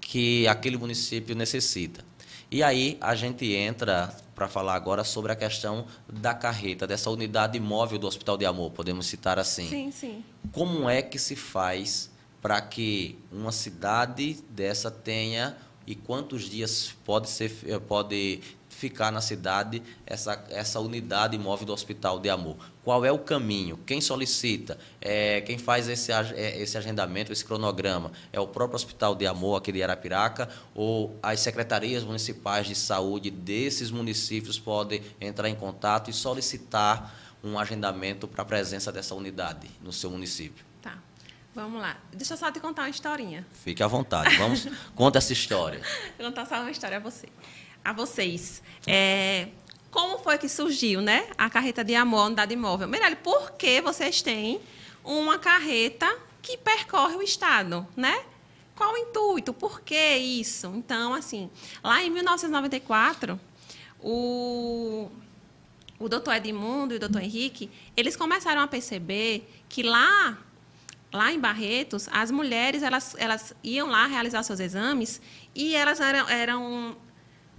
que aquele município necessita. E aí a gente entra para falar agora sobre a questão da carreta, dessa unidade móvel do Hospital de Amor, podemos citar assim.
Sim, sim.
Como é que se faz para que uma cidade dessa tenha e quantos dias pode ser pode ficar na cidade essa, essa unidade móvel do Hospital de Amor? Qual é o caminho? Quem solicita? É, quem faz esse, é, esse agendamento, esse cronograma? É o próprio Hospital de Amor aqui de Arapiraca ou as secretarias municipais de saúde desses municípios podem entrar em contato e solicitar um agendamento para a presença dessa unidade no seu município?
Tá. Vamos lá. Deixa eu só te contar uma historinha.
Fique à vontade. Vamos, conta essa história.
Vou contar só uma história a você a vocês. É, como foi que surgiu né, a carreta de amor, unidade imóvel? Mirelle, por que vocês têm uma carreta que percorre o Estado, né? Qual o intuito? Por que isso? Então, assim, lá em 1994, o, o doutor Edmundo e o doutor Henrique, eles começaram a perceber que lá, lá em Barretos, as mulheres, elas, elas iam lá realizar seus exames e elas eram, eram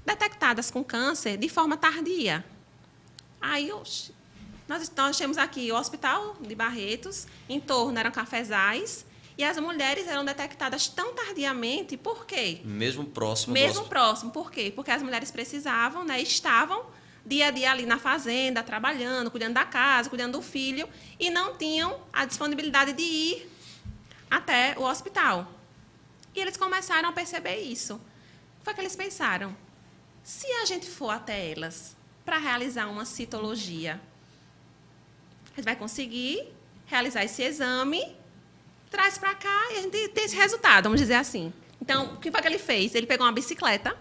detectadas com câncer de forma tardia. Aí nós, nós temos aqui o Hospital de Barretos, em torno eram cafezais, e as mulheres eram detectadas tão tardiamente, por quê?
Mesmo próximo
Mesmo próximo, por quê? Porque as mulheres precisavam, né, estavam dia a dia ali na fazenda, trabalhando, cuidando da casa, cuidando do filho, e não tinham a disponibilidade de ir até o hospital. E eles começaram a perceber isso. Foi que eles pensaram: se a gente for até elas para realizar uma citologia, a gente vai conseguir realizar esse exame, traz para cá e a gente tem esse resultado, vamos dizer assim. Então, o que foi que ele fez? Ele pegou uma bicicleta,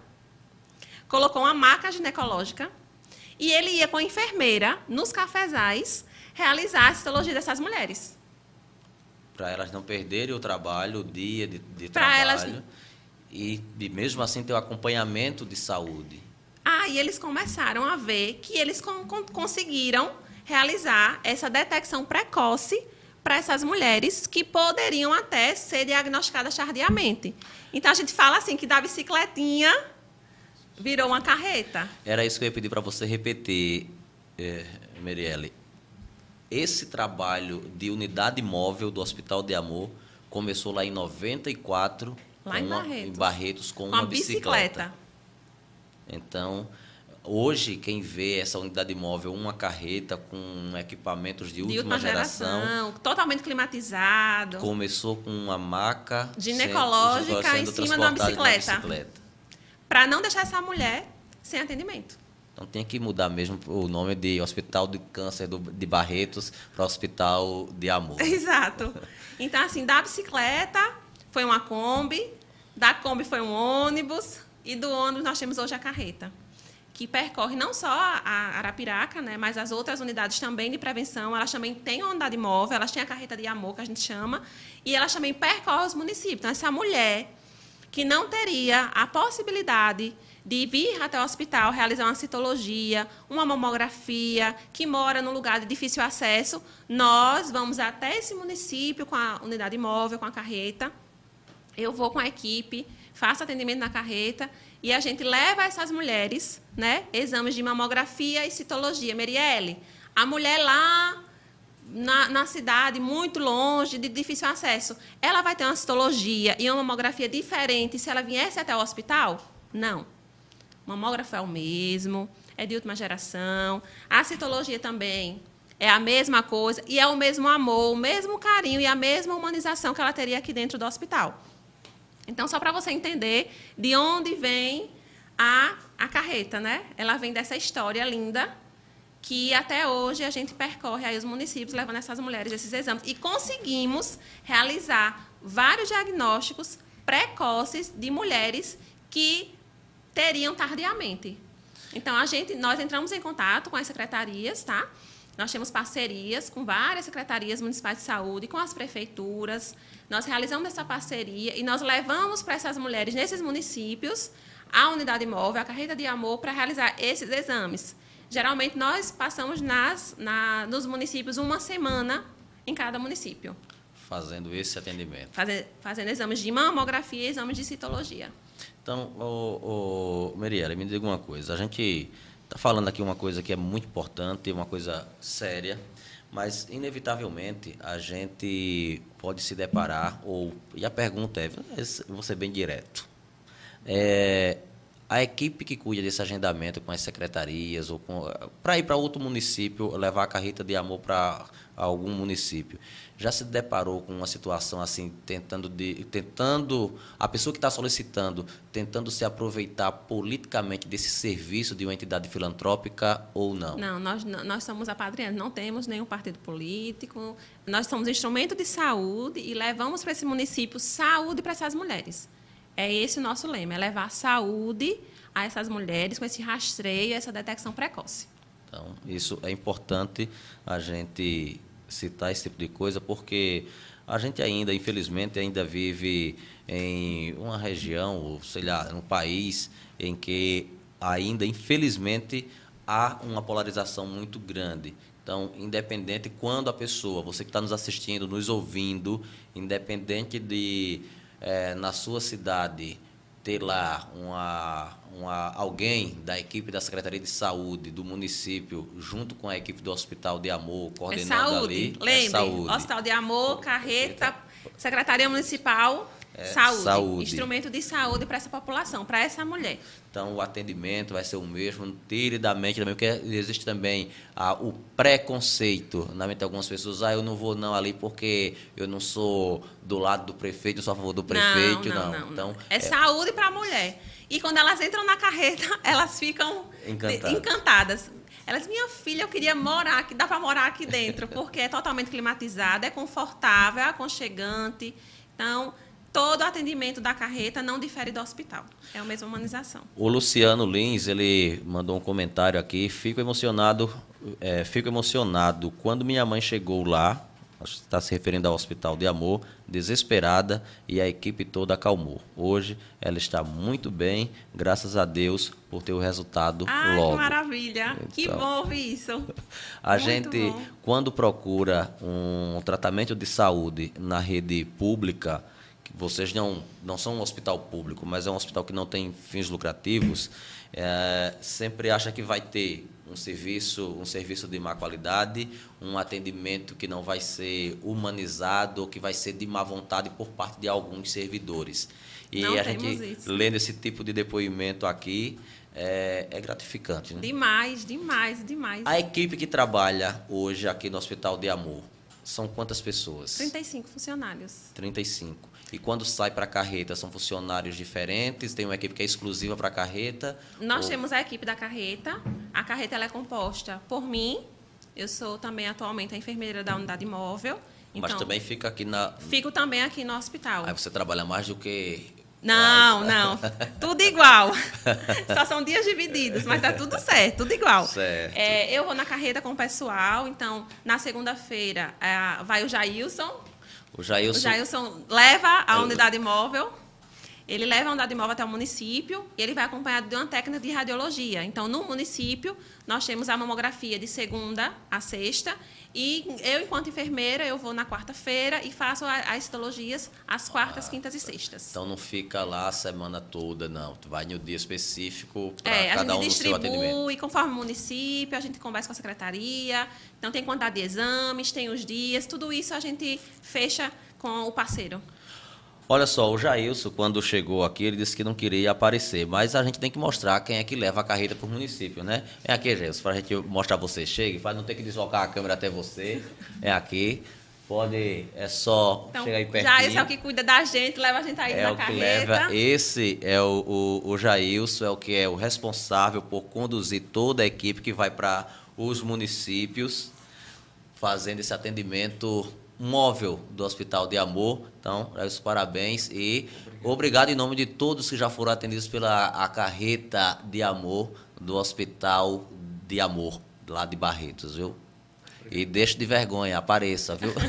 colocou uma maca ginecológica e ele ia com a enfermeira nos cafezais realizar a citologia dessas mulheres.
Para elas não perderem o trabalho, o dia de, de trabalho. Elas e, e mesmo assim ter o acompanhamento de saúde.
Aí eles começaram a ver que eles con conseguiram realizar essa detecção precoce para essas mulheres que poderiam até ser diagnosticadas tardiamente. Então a gente fala assim que da bicicletinha virou uma carreta.
Era isso que eu ia pedir para você repetir, eh, Merielle. Esse trabalho de unidade móvel do Hospital de Amor começou lá em 94
Lá em Barretos.
Em Barretos com, com uma bicicleta. bicicleta. Então, hoje, quem vê essa unidade móvel, uma carreta com equipamentos de, de última, geração, geração,
Totalmente climatizado.
Começou com uma maca
ginecológica sendo em cima de uma bicicleta. bicicleta. Para não deixar essa mulher sem atendimento.
Então tem que mudar mesmo o nome de Hospital de Câncer de Barretos para Hospital de Amor.
Exato. Então, assim, da bicicleta foi uma Kombi, da Kombi foi um ônibus e do ônibus nós temos hoje a carreta, que percorre não só a Arapiraca, né, mas as outras unidades também de prevenção. Elas também têm unidade móvel, elas têm a carreta de amor, que a gente chama, e elas também percorrem os municípios. Então, essa mulher que não teria a possibilidade de vir até o hospital realizar uma citologia, uma mamografia, que mora num lugar de difícil acesso, nós vamos até esse município com a unidade móvel, com a carreta. Eu vou com a equipe, faço atendimento na carreta e a gente leva essas mulheres, né, exames de mamografia e citologia. Merielle, a mulher lá na, na, cidade, muito longe, de difícil acesso, ela vai ter uma citologia e uma mamografia diferente se ela viesse até o hospital? Não. O mamógrafo é o mesmo, é de última geração. A citologia também é a mesma coisa e é o mesmo amor, o mesmo carinho e a mesma humanização que ela teria aqui dentro do hospital. Então, só para você entender de onde vem a, a carreta, né? Ela vem dessa história linda que até hoje a gente percorre aí os municípios levando essas mulheres esses exames e conseguimos realizar vários diagnósticos precoces de mulheres que teriam tardiamente. Então a gente nós entramos em contato com as secretarias, tá? Nós temos parcerias com várias secretarias municipais de saúde, com as prefeituras. Nós realizamos essa parceria e nós levamos para essas mulheres nesses municípios a unidade móvel, a carreira de amor para realizar esses exames. Geralmente, nós passamos nas, na, nos municípios uma semana em cada município.
Fazendo esse atendimento.
Fazer, fazendo exames de mamografia e exames de citologia.
Então, o, o Mariela, me diga uma coisa. A gente está falando aqui uma coisa que é muito importante, uma coisa séria, mas, inevitavelmente, a gente pode se deparar, ou, e a pergunta é, vou ser bem direto, é, a equipe que cuida desse agendamento com as secretarias ou para ir para outro município, levar a carreta de amor para algum município, já se deparou com uma situação assim, tentando de, tentando a pessoa que está solicitando, tentando se aproveitar politicamente desse serviço de uma entidade filantrópica ou não?
Não, nós nós somos apadrinhados, não temos nenhum partido político, nós somos instrumento de saúde e levamos para esse município saúde para essas mulheres. É esse o nosso lema, é levar saúde a essas mulheres com esse rastreio, essa detecção precoce.
Então, isso é importante a gente citar esse tipo de coisa, porque a gente ainda, infelizmente, ainda vive em uma região, ou sei lá, um país em que ainda, infelizmente, há uma polarização muito grande. Então, independente quando a pessoa, você que está nos assistindo, nos ouvindo, independente de é, na sua cidade ter lá uma, uma, alguém da equipe da Secretaria de Saúde do município, junto com a equipe do Hospital de Amor, coordenando é
saúde.
ali.
Lembre, é
saúde.
Hospital de Amor, carreta, Secretaria Municipal é, saúde, saúde, instrumento de saúde para essa população, para essa mulher.
Então, o atendimento vai ser o mesmo, tire da mente também, porque existe também ah, o preconceito na mente de algumas pessoas. Ah, eu não vou não ali porque eu não sou do lado do prefeito, eu sou a favor do prefeito, não.
não, não. Então, é, é saúde para a mulher. E quando elas entram na carreta, elas ficam encantadas. encantadas. Elas, minha filha, eu queria morar aqui, dá para morar aqui dentro, porque é totalmente climatizada, é confortável, é aconchegante. Então, todo o atendimento da carreta não difere do hospital. É a mesma humanização.
O Luciano Lins, ele mandou um comentário aqui. Fico emocionado, é, fico emocionado. Quando minha mãe chegou lá, está se referindo ao Hospital de Amor, desesperada e a equipe toda acalmou. Hoje ela está muito bem, graças a Deus por ter o resultado
Ai,
logo.
Que maravilha! Então, que bom isso.
A muito gente, bom. quando procura um tratamento de saúde na rede pública, vocês não, não são um hospital público, mas é um hospital que não tem fins lucrativos, é, sempre acha que vai ter um serviço, um serviço de má qualidade, um atendimento que não vai ser humanizado, que vai ser de má vontade por parte de alguns servidores. E
não
a gente,
isso.
lendo esse tipo de depoimento aqui, é, é, gratificante. Né?
Demais, demais, demais.
A equipe que trabalha hoje aqui no Hospital de Amor, são quantas pessoas?
35 funcionários.
35. E quando sai para a carreta, são funcionários diferentes? Tem uma equipe que é exclusiva para a carreta?
Nós ou... temos a equipe da carreta. A carreta é composta por mim. Eu sou também atualmente a enfermeira da unidade móvel.
Então, Mas também fica aqui na.
Fico também aqui no hospital.
Aí você trabalha mais do que
Não, não. Tudo igual. Só são dias divididos, mas tá tudo certo, tudo igual.
Certo.
É, eu vou na carreta com o pessoal, então, na segunda-feira é, vai o Jailson.
O Jailson.
O Jailson leva a unidade móvel. Ele leva a unidade móvel até o município e ele vai acompanhado de uma técnica de radiologia. Então, no município, nós temos a mamografia de segunda a sexta e eu, enquanto enfermeira, eu vou na quarta-feira e faço as citologias às quartas, ah, quintas e sextas.
Então não fica lá a semana toda, não. Tu vai no dia específico para é, cada um no seu atendimento.
E conforme o município, a gente conversa com a secretaria. Então tem quantidade de exames, tem os dias, tudo isso a gente fecha com o parceiro.
Olha só, o Jailson, quando chegou aqui, ele disse que não queria aparecer, mas a gente tem que mostrar quem é que leva a carreira para o município, né? É aqui, Jailson, para a gente mostrar você. Chegue, para não ter que deslocar a câmera até você. É aqui. Pode, é só então, chegar aí pertinho.
Jailson é o que cuida da gente, leva a gente aí é na carreta. Leva,
esse é o, o, o Jailson, é o que é o responsável por conduzir toda a equipe que vai para os municípios, fazendo esse atendimento móvel do Hospital de Amor. Então, os parabéns e obrigado. obrigado. em nome de todos que já foram atendidos pela a carreta de amor do Hospital de Amor, lá de Barretos, viu? E deixe de vergonha, apareça, viu?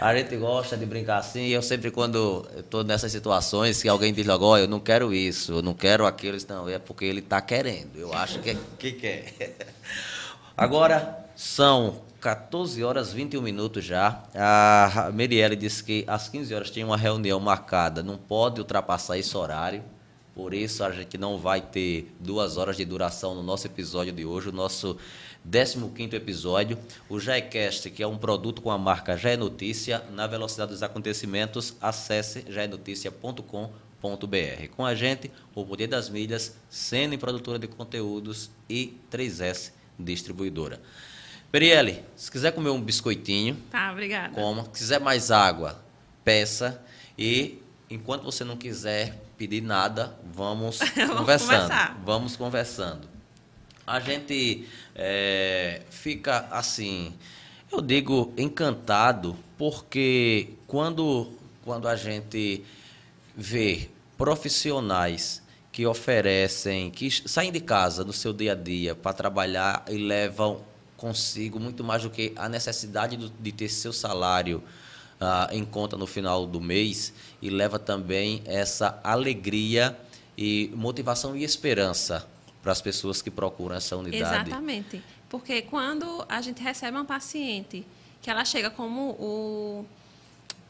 a gente gosta de brincar assim, e eu sempre, quando estou nessas situações, que alguém diz logo, oh, eu não quero isso, eu não quero aquilo, não, é porque ele está querendo. Eu acho que, que quer. Agora, são 14 horas 21 minutos já. A Merielle disse que às 15 horas tinha uma reunião marcada. Não pode ultrapassar esse horário. Por isso a gente não vai ter duas horas de duração no nosso episódio de hoje, o nosso 15 episódio. O JaeCast, que é um produto com a marca Já é Notícia, na velocidade dos acontecimentos, acesse jaenoticia.com.br. Com a gente, o Poder das Mídias, sendo produtora de conteúdos e 3S Distribuidora. Periele, se quiser comer um biscoitinho,
tá, obrigada.
Coma. Se quiser mais água, peça. E enquanto você não quiser pedir nada, vamos, vamos conversando. Conversar. Vamos conversando. A gente é, fica assim, eu digo encantado, porque quando, quando a gente vê profissionais que oferecem, que saem de casa no seu dia a dia para trabalhar e levam consigo muito mais do que a necessidade de ter seu salário uh, em conta no final do mês e leva também essa alegria e motivação e esperança para as pessoas que procuram essa unidade.
Exatamente. Porque quando a gente recebe uma paciente que ela chega como o,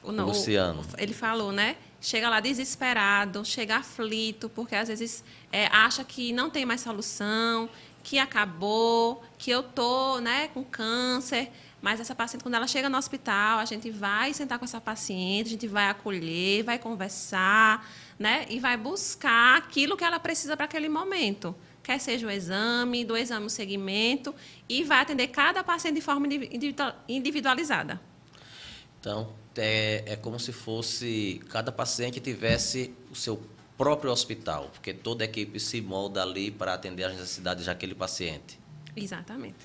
o, o Luciano,
o, ele falou, né? Chega lá desesperado, chega aflito, porque às vezes é, acha que não tem mais solução, que acabou, que eu tô, né, com câncer. Mas essa paciente, quando ela chega no hospital, a gente vai sentar com essa paciente, a gente vai acolher, vai conversar, né, e vai buscar aquilo que ela precisa para aquele momento. Quer seja o exame, do exame o segmento, e vai atender cada paciente de forma individualizada.
Então, é, é como se fosse cada paciente tivesse o seu próprio hospital, porque toda a equipe se molda ali para atender as necessidades daquele paciente.
Exatamente.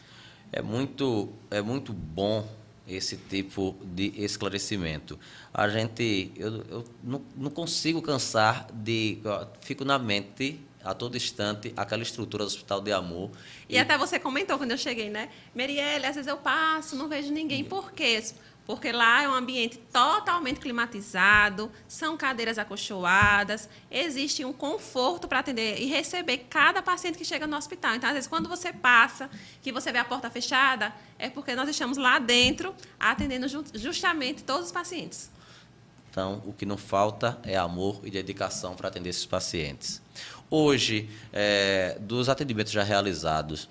É muito, é muito bom esse tipo de esclarecimento. A gente, eu, eu não, não consigo cansar de, fico na mente a todo instante aquela estrutura do Hospital de Amor.
E, e até você comentou quando eu cheguei, né? Merielle, às vezes eu passo, não vejo ninguém. Por quê? Porque lá é um ambiente totalmente climatizado, são cadeiras acolchoadas, existe um conforto para atender e receber cada paciente que chega no hospital. Então, às vezes, quando você passa, que você vê a porta fechada, é porque nós estamos lá dentro atendendo justamente todos os pacientes.
Então, o que não falta é amor e dedicação para atender esses pacientes. Hoje, é, dos atendimentos já realizados,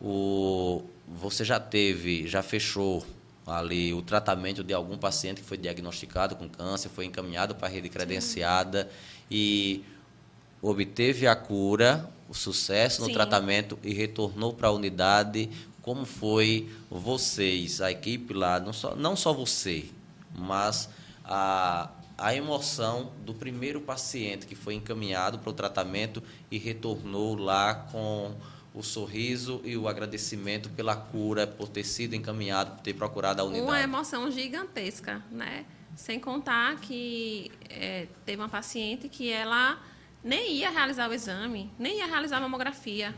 o, você já teve, já fechou ali o tratamento de algum paciente que foi diagnosticado com câncer, foi encaminhado para a rede credenciada Sim. e obteve a cura, o sucesso no Sim. tratamento e retornou para a unidade. Como foi vocês, a equipe lá, não só, não só você, mas a, a emoção do primeiro paciente que foi encaminhado para o tratamento e retornou lá com o sorriso e o agradecimento pela cura, por ter sido encaminhado, por ter procurado a unidade.
Uma emoção gigantesca, né? Sem contar que é, teve uma paciente que ela nem ia realizar o exame, nem ia realizar a mamografia.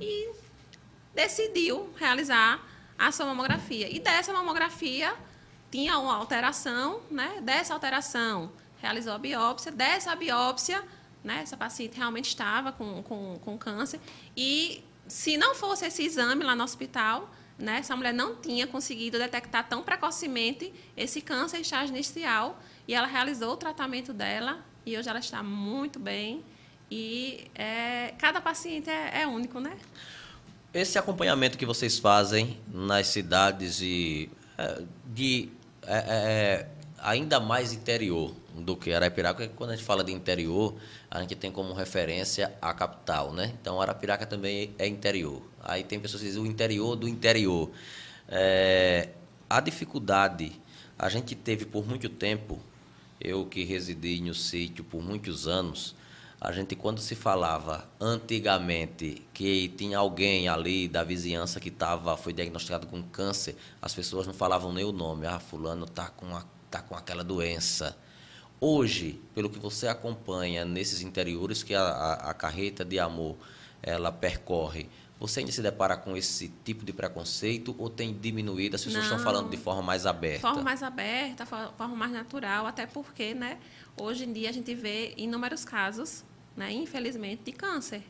E decidiu realizar a sua mamografia. E dessa mamografia tinha uma alteração, né? Dessa alteração realizou a biópsia, dessa biópsia, né? Essa paciente realmente estava com, com, com câncer. E se não fosse esse exame lá no hospital, né? Essa mulher não tinha conseguido detectar tão precocemente esse câncer inicial e ela realizou o tratamento dela e hoje ela está muito bem e é, cada paciente é, é único, né?
Esse acompanhamento que vocês fazem nas cidades e é, de é, é, ainda mais interior do que Arapiraca, porque quando a gente fala de interior, a gente tem como referência a capital, né? Então Arapiraca também é interior. Aí tem pessoas que dizem o interior do interior. É, a dificuldade a gente teve por muito tempo, eu que residi no sítio por muitos anos, a gente, quando se falava antigamente que tinha alguém ali da vizinhança que tava, foi diagnosticado com câncer, as pessoas não falavam nem o nome. Ah, fulano está com, a, tá com aquela doença. Hoje, pelo que você acompanha nesses interiores que a, a, a carreta de amor ela percorre, você ainda se depara com esse tipo de preconceito ou tem diminuído? As pessoas Não, estão falando de forma mais aberta?
Forma mais aberta, forma mais natural, até porque, né, hoje em dia a gente vê inúmeros casos, né, infelizmente, de câncer.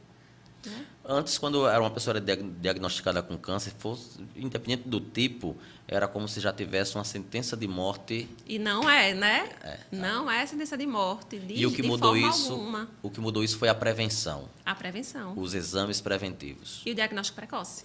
Antes, quando era uma pessoa diagnosticada com câncer, fosse, independente do tipo, era como se já tivesse uma sentença de morte.
E não é, né? É. Não é sentença de morte. De,
e o que mudou isso? Alguma. O que mudou isso foi a prevenção.
A prevenção.
Os exames preventivos.
E o diagnóstico precoce.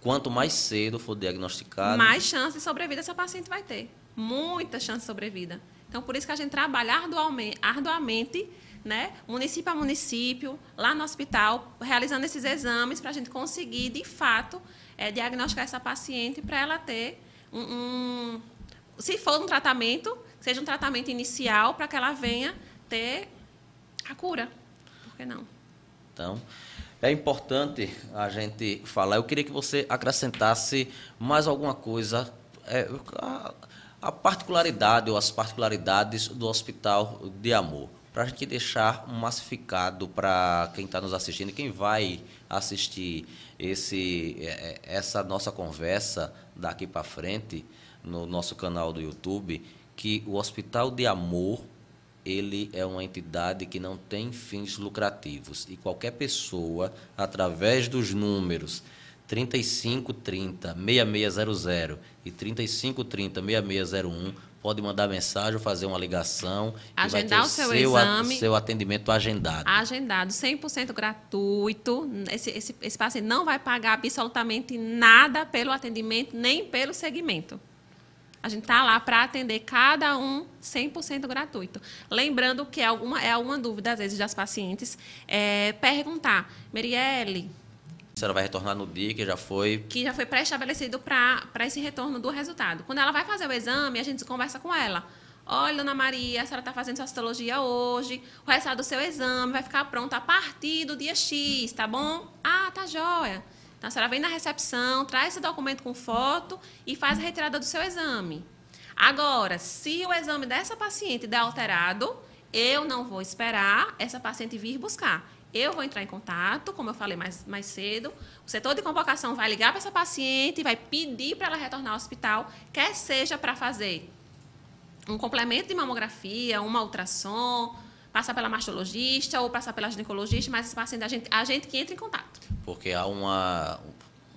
Quanto mais cedo for diagnosticado,
mais chance de sobrevida essa paciente vai ter. Muita chance de sobrevida. Então, por isso que a gente trabalha arduamente, arduamente né, município a município, lá no hospital, realizando esses exames para a gente conseguir, de fato, é, diagnosticar essa paciente para ela ter um, um, Se for um tratamento, seja um tratamento inicial para que ela venha ter a cura. Por que não?
Então, é importante a gente falar. Eu queria que você acrescentasse mais alguma coisa. É, a, a particularidade ou as particularidades do Hospital de Amor para a gente deixar massificado para quem está nos assistindo quem vai assistir esse, é, é, essa nossa conversa daqui para frente no nosso canal do YouTube, que o Hospital de Amor ele é uma entidade que não tem fins lucrativos. E qualquer pessoa, através dos números 3530 6600 e 3530 6601 pode mandar mensagem ou fazer uma ligação.
Agendar o seu, seu exame.
seu atendimento agendado.
Agendado, 100% gratuito. Esse, esse, esse paciente não vai pagar absolutamente nada pelo atendimento, nem pelo segmento. A gente está lá para atender cada um 100% gratuito. Lembrando que é alguma, é alguma dúvida, às vezes, das pacientes, é, perguntar, Merielle,
a senhora vai retornar no dia que já foi.
Que já foi pré-estabelecido para esse retorno do resultado. Quando ela vai fazer o exame, a gente conversa com ela. Olha, Dona Maria, a senhora está fazendo sua citologia hoje, o resultado do seu exame vai ficar pronto a partir do dia X, tá bom? Ah, tá jóia. Então, a senhora vem na recepção, traz esse documento com foto e faz a retirada do seu exame. Agora, se o exame dessa paciente der alterado, eu não vou esperar essa paciente vir buscar. Eu vou entrar em contato, como eu falei mais, mais cedo. O setor de convocação vai ligar para essa paciente, vai pedir para ela retornar ao hospital, quer seja para fazer um complemento de mamografia, uma ultrassom, passar pela mastologista ou passar pela ginecologista, mas esse paciente, a gente, a gente que entra em contato.
Porque há uma,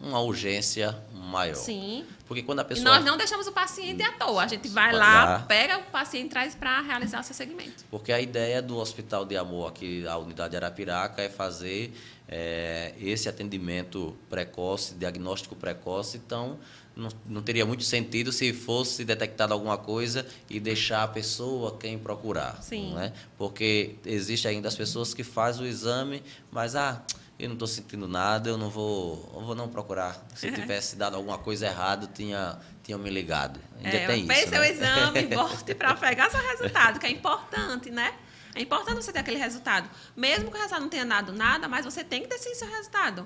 uma urgência maior.
Sim.
Porque quando a pessoa.
E nós não deixamos o paciente à toa. A gente vai lá, pega o paciente e traz para realizar o seu segmento.
Porque a ideia do Hospital de Amor aqui, a unidade de Arapiraca, é fazer é, esse atendimento precoce, diagnóstico precoce. Então, não, não teria muito sentido se fosse detectada alguma coisa e deixar a pessoa quem procurar.
Sim.
É? Porque existe ainda as pessoas que fazem o exame, mas. Ah, eu não estou sentindo nada, eu não vou, eu vou não procurar. Se uhum. tivesse dado alguma coisa errada, tinha, tinha me ligado. Ainda é, tem
fez
isso.
seu
né?
exame, volte para pegar seu resultado, que é importante, né? É importante você ter aquele resultado. Mesmo que o resultado não tenha dado nada, mas você tem que decidir seu resultado.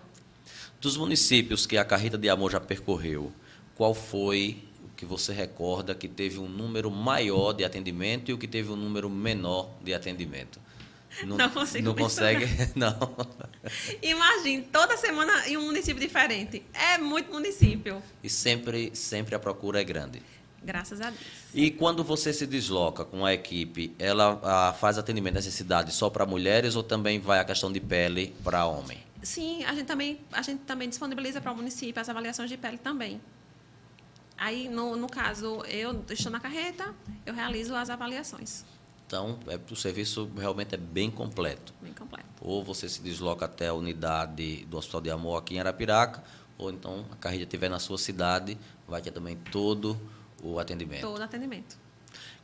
Dos municípios que a Carreta de Amor já percorreu, qual foi que você recorda que teve um número maior de atendimento e o que teve um número menor de atendimento?
Não, não consigo
Não consegue? Não.
Imagine, toda semana em um município diferente. É muito município.
E sempre, sempre a procura é grande.
Graças a Deus.
E quando você se desloca com a equipe, ela a, faz atendimento nessa cidade só para mulheres ou também vai a questão de pele para homem?
Sim, a gente também, a gente também disponibiliza para o município as avaliações de pele também. Aí, no, no caso, eu estou na carreta, eu realizo as avaliações.
Então, é, o serviço realmente é bem completo.
Bem completo.
Ou você se desloca até a unidade do Hospital de Amor aqui em Arapiraca, ou então a carreira estiver na sua cidade, vai ter também todo o atendimento.
Todo atendimento.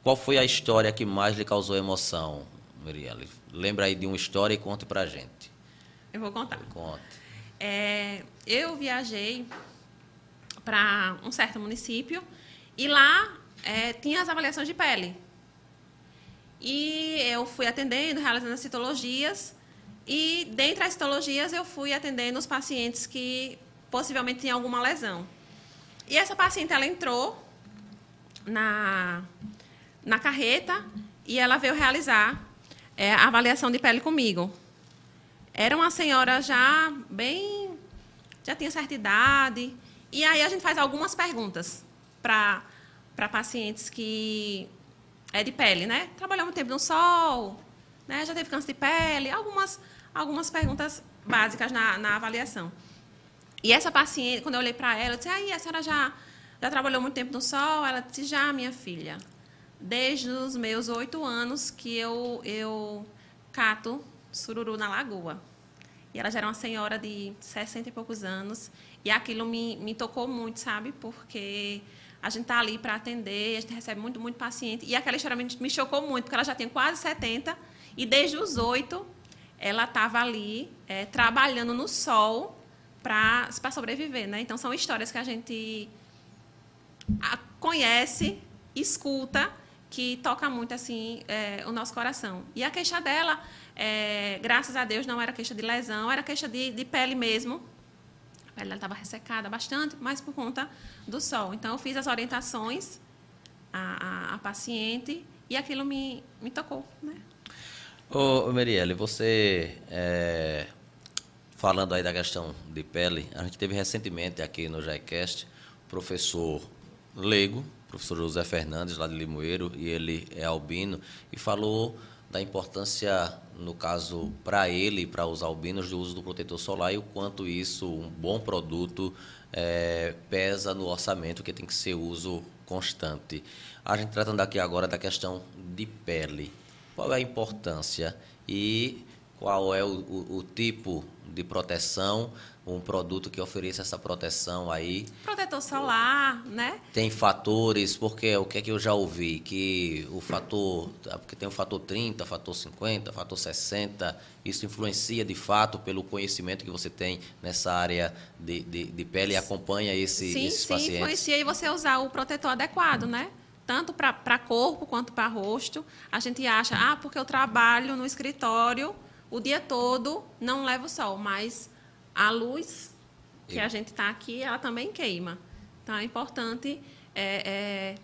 Qual foi a história que mais lhe causou emoção, Mirielle? Lembra aí de uma história e conte pra gente.
Eu vou contar.
Conte.
É, eu viajei para um certo município e lá é, tinha as avaliações de pele. E eu fui atendendo, realizando as citologias. E dentre as citologias eu fui atendendo os pacientes que possivelmente tinham alguma lesão. E essa paciente ela entrou na, na carreta e ela veio realizar é, a avaliação de pele comigo. Era uma senhora já bem. já tinha certa idade. E aí a gente faz algumas perguntas para pacientes que é de pele, né? Trabalhou muito tempo no sol, né? já teve câncer de pele, algumas, algumas perguntas básicas na, na avaliação. E essa paciente, quando eu olhei para ela, eu disse, aí, a senhora já já trabalhou muito tempo no sol? Ela disse, já, minha filha. Desde os meus oito anos que eu, eu cato sururu na lagoa. E ela já era uma senhora de 60 e poucos anos. E aquilo me, me tocou muito, sabe? Porque a gente está ali para atender, a gente recebe muito, muito paciente. E aquela história me, me chocou muito, porque ela já tem quase 70. E desde os oito, ela estava ali é, trabalhando no sol para sobreviver. Né? Então, são histórias que a gente conhece, escuta, que toca muito assim é, o nosso coração. E a queixa dela, é, graças a Deus, não era queixa de lesão, era queixa de, de pele mesmo. Pele estava ressecada bastante, mas por conta do sol. Então, eu fiz as orientações à, à, à paciente e aquilo me, me tocou. Né?
Ô, Merielle, você, é, falando aí da questão de pele, a gente teve recentemente aqui no JaiCast professor leigo, professor José Fernandes, lá de Limoeiro, e ele é albino, e falou da importância, no caso, para ele e para os albinos, do uso do protetor solar e o quanto isso, um bom produto, é, pesa no orçamento, que tem que ser uso constante. A gente tratando aqui agora da questão de pele. Qual é a importância e qual é o, o, o tipo de proteção um produto que ofereça essa proteção aí.
Protetor solar, né?
Tem fatores, porque o que é que eu já ouvi? Que o fator, porque tem o fator 30, fator 50, fator 60, isso influencia de fato pelo conhecimento que você tem nessa área de, de, de pele e acompanha esse,
sim,
esses
sim,
pacientes. Sim,
influencia e você usar o protetor adequado, né? Tanto para corpo quanto para rosto. A gente acha, ah, porque eu trabalho no escritório o dia todo, não levo sol, mas a luz que a gente está aqui, ela também queima. Então, é importante é, é,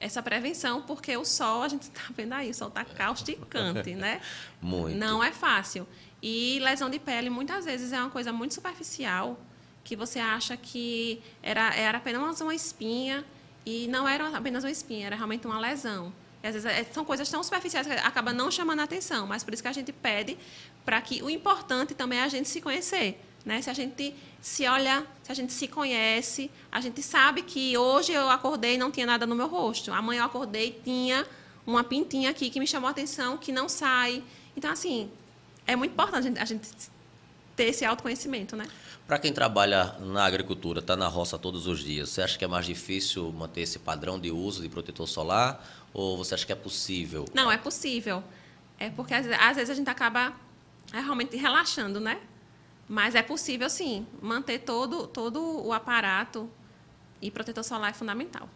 essa prevenção, porque o sol, a gente está vendo aí, o sol está causticante, né?
Muito.
Não é fácil. E lesão de pele, muitas vezes, é uma coisa muito superficial, que você acha que era, era apenas uma espinha, e não era apenas uma espinha, era realmente uma lesão. E, às vezes é, são coisas tão superficiais que acaba não chamando a atenção, mas por isso que a gente pede para que o importante também é a gente se conhecer. Né? Se a gente se olha, se a gente se conhece, a gente sabe que hoje eu acordei e não tinha nada no meu rosto. Amanhã eu acordei e tinha uma pintinha aqui que me chamou a atenção, que não sai. Então, assim, é muito importante a gente, a gente ter esse autoconhecimento, né?
Para quem trabalha na agricultura, está na roça todos os dias, você acha que é mais difícil manter esse padrão de uso de protetor solar ou você acha que é possível?
Não, é possível. É porque às vezes a gente acaba é, realmente relaxando, né? Mas é possível, sim, manter todo, todo o aparato e protetor solar é fundamental.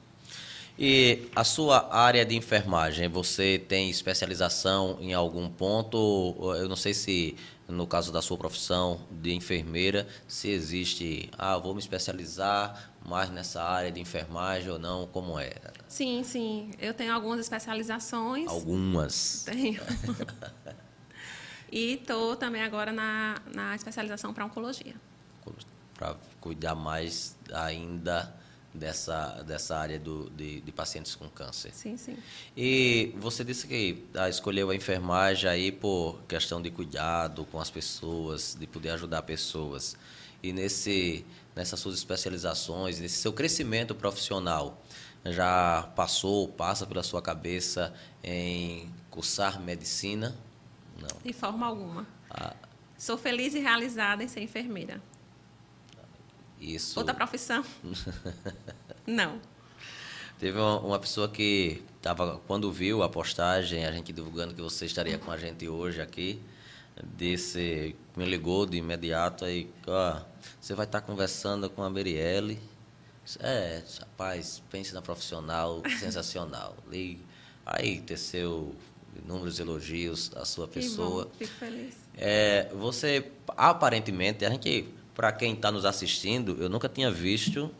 E a sua área de enfermagem, você tem especialização em algum ponto? Eu não sei se, no caso da sua profissão de enfermeira, se existe, ah, vou me especializar mais nessa área de enfermagem ou não? Como é?
Sim, sim. Eu tenho algumas especializações.
Algumas.
Tenho. e estou também agora na, na especialização para oncologia.
Para cuidar mais ainda dessa, dessa área do, de, de, pacientes com câncer.
Sim, sim.
E você disse que ah, escolheu a enfermagem aí por questão de cuidado com as pessoas, de poder ajudar pessoas. E nesse, nessas suas especializações, nesse seu crescimento profissional, já passou, passa pela sua cabeça em cursar medicina?
Não. De forma alguma. Ah. Sou feliz e realizada em ser enfermeira.
Isso.
Outra profissão? Não.
Teve uma, uma, pessoa que estava, quando viu a postagem, a gente divulgando que você estaria com a gente hoje aqui, disse, me ligou de imediato aí, ó, você vai estar conversando com a Merielle. É, rapaz, pense na profissional, sensacional. Aí teceu inúmeros elogios à sua pessoa.
Que bom, fico feliz.
É, você, aparentemente, a gente para quem está nos assistindo, eu nunca tinha visto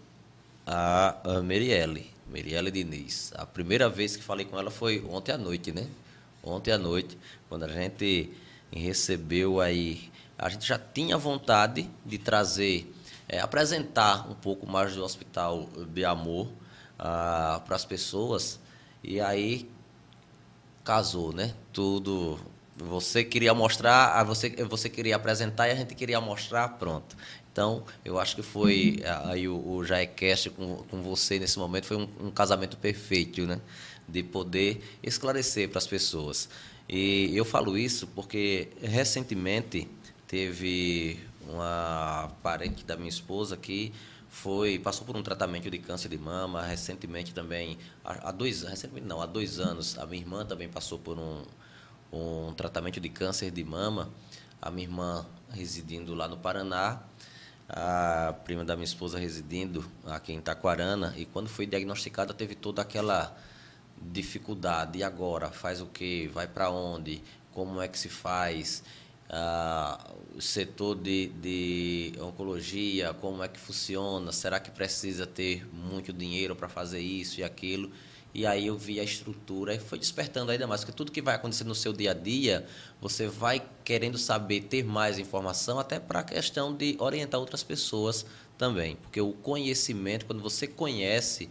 a, a Merielle, Merielle Diniz. A primeira vez que falei com ela foi ontem à noite, né? Ontem à noite, quando a gente recebeu aí. A gente já tinha vontade de trazer, é, apresentar um pouco mais do Hospital de Amor ah, para as pessoas. E aí casou, né? Tudo você queria mostrar, você, você queria apresentar e a gente queria mostrar, pronto. Então, eu acho que foi uhum. aí o, o Jaecast com, com você nesse momento foi um, um casamento perfeito, né? De poder esclarecer para as pessoas. E eu falo isso porque recentemente teve uma parente da minha esposa que foi passou por um tratamento de câncer de mama recentemente também há, dois recentemente não há dois anos a minha irmã também passou por um um tratamento de câncer de mama. A minha irmã residindo lá no Paraná, a prima da minha esposa residindo aqui em Taquarana. E quando foi diagnosticada, teve toda aquela dificuldade. E agora? Faz o quê? Vai para onde? Como é que se faz? Ah, o setor de, de oncologia, como é que funciona? Será que precisa ter muito dinheiro para fazer isso e aquilo? E aí eu vi a estrutura e foi despertando ainda mais, porque tudo que vai acontecer no seu dia a dia, você vai querendo saber, ter mais informação, até para a questão de orientar outras pessoas também. Porque o conhecimento, quando você conhece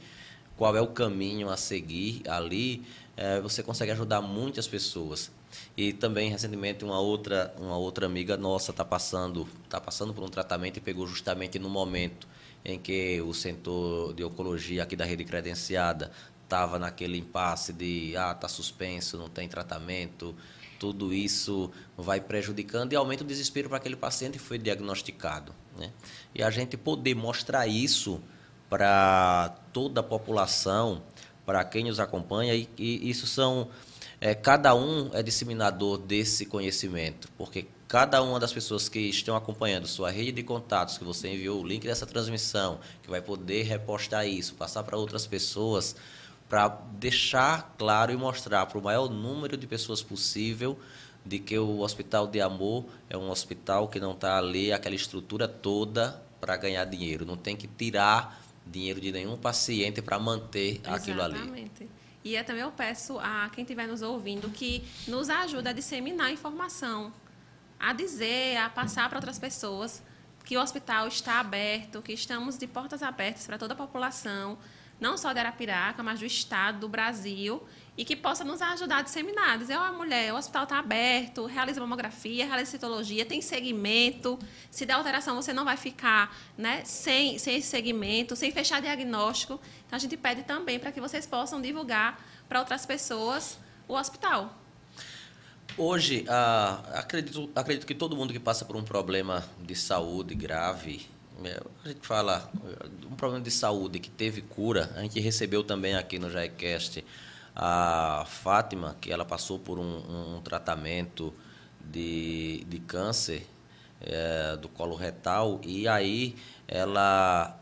qual é o caminho a seguir ali, é, você consegue ajudar muitas pessoas. E também recentemente uma outra uma outra amiga nossa está passando tá passando por um tratamento e pegou justamente no momento em que o setor de oncologia aqui da rede credenciada estava naquele impasse de ah, está suspenso, não tem tratamento, tudo isso vai prejudicando e aumenta o desespero para aquele paciente que foi diagnosticado. Né? E a gente poder mostrar isso para toda a população, para quem nos acompanha, e, e isso são. É, cada um é disseminador desse conhecimento, porque cada uma das pessoas que estão acompanhando sua rede de contatos, que você enviou o link dessa transmissão, que vai poder repostar isso, passar para outras pessoas, para deixar claro e mostrar para o maior número de pessoas possível de que o Hospital de Amor é um hospital que não está ali, aquela estrutura toda para ganhar dinheiro. Não tem que tirar dinheiro de nenhum paciente para manter
Exatamente.
aquilo ali.
Exatamente. E também eu peço a quem estiver nos ouvindo que nos ajude a disseminar informação, a dizer, a passar para outras pessoas que o hospital está aberto, que estamos de portas abertas para toda a população, não só de Arapiraca, mas do Estado, do Brasil, e que possa nos ajudar a disseminar. Dizer, mulher, o hospital está aberto, realiza mamografia, realiza citologia, tem segmento. Se der alteração, você não vai ficar né, sem, sem esse segmento, sem fechar diagnóstico. Então, a gente pede também para que vocês possam divulgar para outras pessoas o hospital.
Hoje, ah, acredito, acredito que todo mundo que passa por um problema de saúde grave, é, a gente fala um problema de saúde que teve cura. A gente recebeu também aqui no Jaicast a Fátima, que ela passou por um, um tratamento de, de câncer é, do colo retal e aí ela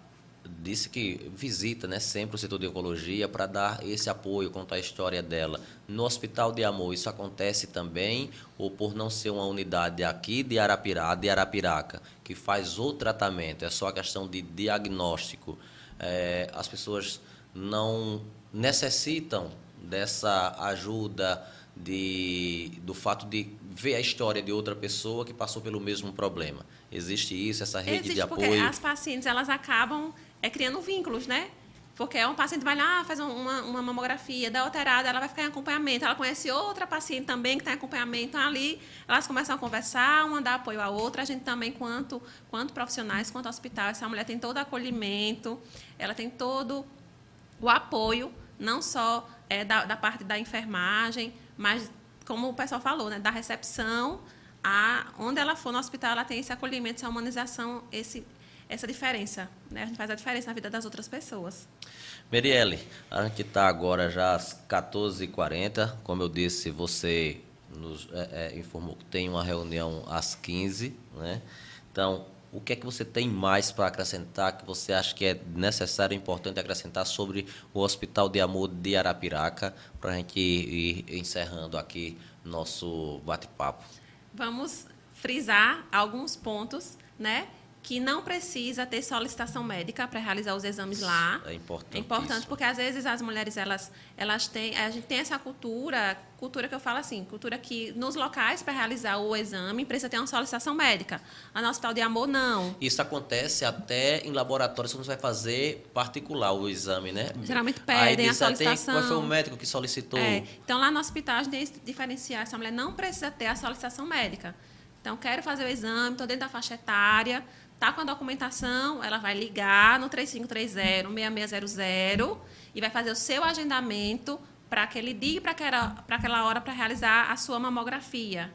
disse que visita né, sempre o setor de oncologia para dar esse apoio, contar a história dela. No Hospital de Amor, isso acontece também, ou por não ser uma unidade aqui de, Arapiraca, de Arapiraca, que faz o tratamento, é só a questão de diagnóstico. é, as pessoas não necessitam dessa ajuda de, do fato de ver a história de outra pessoa que passou pelo mesmo problema. Existe isso, essa rede
Existe
de
porque
apoio?
as pacientes elas acabam é, criando vínculos, né? Porque é um paciente vai lá, faz uma, uma mamografia, dá alterada, ela vai ficar em acompanhamento. Ela conhece outra paciente também que está em acompanhamento. Então, ali, elas começam a conversar, uma dá apoio à outra. A gente também, quanto, quanto profissionais, quanto hospital, essa mulher tem todo o acolhimento, ela tem todo o apoio, não só é, da, da parte da enfermagem, mas, como o pessoal falou, né, da recepção, a, onde ela for no hospital, ela tem esse acolhimento, essa humanização, esse, essa diferença. Né? A gente faz a diferença na vida das outras pessoas.
Merielle, a gente está agora já às 14h40. Como eu disse, você nos é, é, informou que tem uma reunião às 15 né? Então, o que é que você tem mais para acrescentar que você acha que é necessário importante acrescentar sobre o Hospital de Amor de Arapiraca para a gente ir encerrando aqui nosso bate-papo?
Vamos frisar alguns pontos, né? Que não precisa ter solicitação médica para realizar os exames lá.
É importante.
É importante porque às vezes as mulheres elas elas têm a gente tem essa cultura, cultura que eu falo assim, cultura que nos locais para realizar o exame precisa ter uma solicitação médica. A no Hospital de Amor não.
Isso acontece até em laboratórios quando você vai fazer particular o exame, né?
Geralmente pedem
Aí
a solicitação.
Tem, qual foi o médico que solicitou?
É, então lá no hospital a gente tem que diferenciar essa mulher não precisa ter a solicitação médica. Então quero fazer o exame, estou dentro da faixa etária Tá com a documentação, ela vai ligar no 3530-6600 e vai fazer o seu agendamento para aquele dia, para aquela, para aquela hora, para realizar a sua mamografia.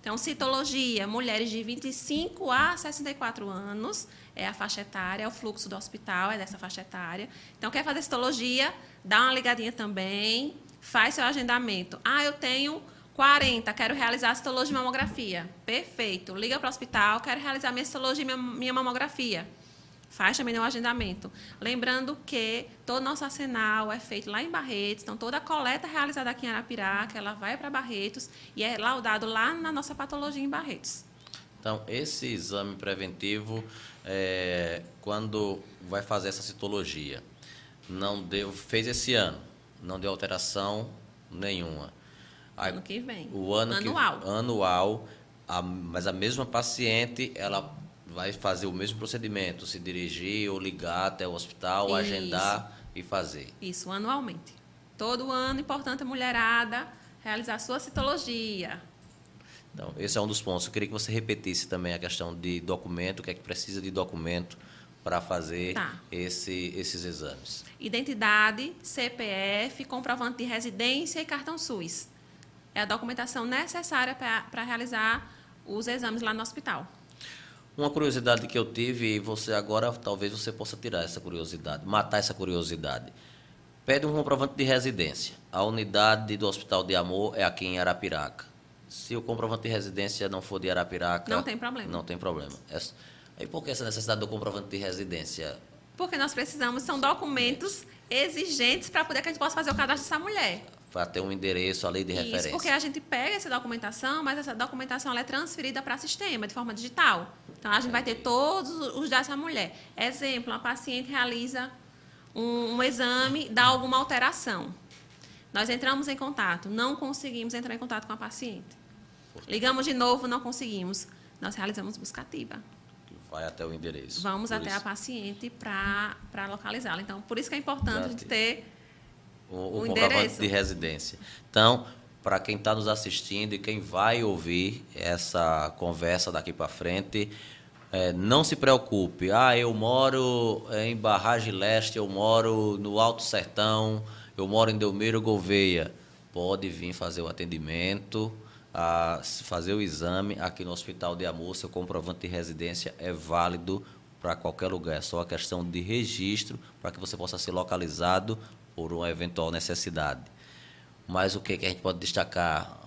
Então, citologia, mulheres de 25 a 64 anos, é a faixa etária, é o fluxo do hospital, é dessa faixa etária. Então, quer fazer citologia, dá uma ligadinha também, faz seu agendamento. Ah, eu tenho 40, quero realizar citologia de mamografia. Perfeito. Liga para o hospital, quero realizar minha citologia e minha mamografia. Faz também o agendamento. Lembrando que todo nosso arsenal é feito lá em Barretos, então toda a coleta realizada aqui em Arapiraca, ela vai para Barretos e é laudado lá na nossa patologia em Barretos.
Então, esse exame preventivo, é, quando vai fazer essa citologia, não deu, fez esse ano, não deu alteração nenhuma
ano que vem.
O ano
anual.
Que, anual, a, mas a mesma paciente, ela vai fazer o mesmo procedimento, se dirigir ou ligar até o hospital, Isso. agendar e fazer.
Isso, anualmente. Todo ano, importante a mulherada realizar a sua citologia.
Então, esse é um dos pontos. Eu queria que você repetisse também a questão de documento, o que é que precisa de documento para fazer tá. esse, esses exames.
Identidade, CPF, comprovante de residência e cartão SUS é a documentação necessária para realizar os exames lá no hospital.
Uma curiosidade que eu tive, e você agora talvez você possa tirar essa curiosidade, matar essa curiosidade. Pede um comprovante de residência. A unidade do Hospital de Amor é aqui em Arapiraca. Se o comprovante de residência não for de Arapiraca.
Não tem problema.
Não tem problema. É, e por que essa necessidade do comprovante de residência?
Porque nós precisamos, são documentos exigentes para poder que a gente possa fazer o cadastro dessa mulher
para ter um endereço ali de
Isso,
referência.
porque a gente pega essa documentação, mas essa documentação é transferida para sistema de forma digital. Então, a gente vai ter todos os dados da mulher. Exemplo, uma paciente realiza um, um exame, dá alguma alteração. Nós entramos em contato, não conseguimos entrar em contato com a paciente. Ligamos de novo, não conseguimos. Nós realizamos buscativa.
Vai até o endereço.
Vamos até isso. a paciente para localizá-la. Então, por isso que é importante a gente ter
o, o, o comprovante de residência. Então, para quem está nos assistindo e quem vai ouvir essa conversa daqui para frente, é, não se preocupe. Ah, eu moro em Barragem Leste, eu moro no Alto Sertão, eu moro em Delmeiro Gouveia. Pode vir fazer o atendimento, a, fazer o exame aqui no Hospital de Amor. Seu comprovante de residência é válido para qualquer lugar. É só a questão de registro para que você possa ser localizado por uma eventual necessidade. Mas o que, que a gente pode destacar?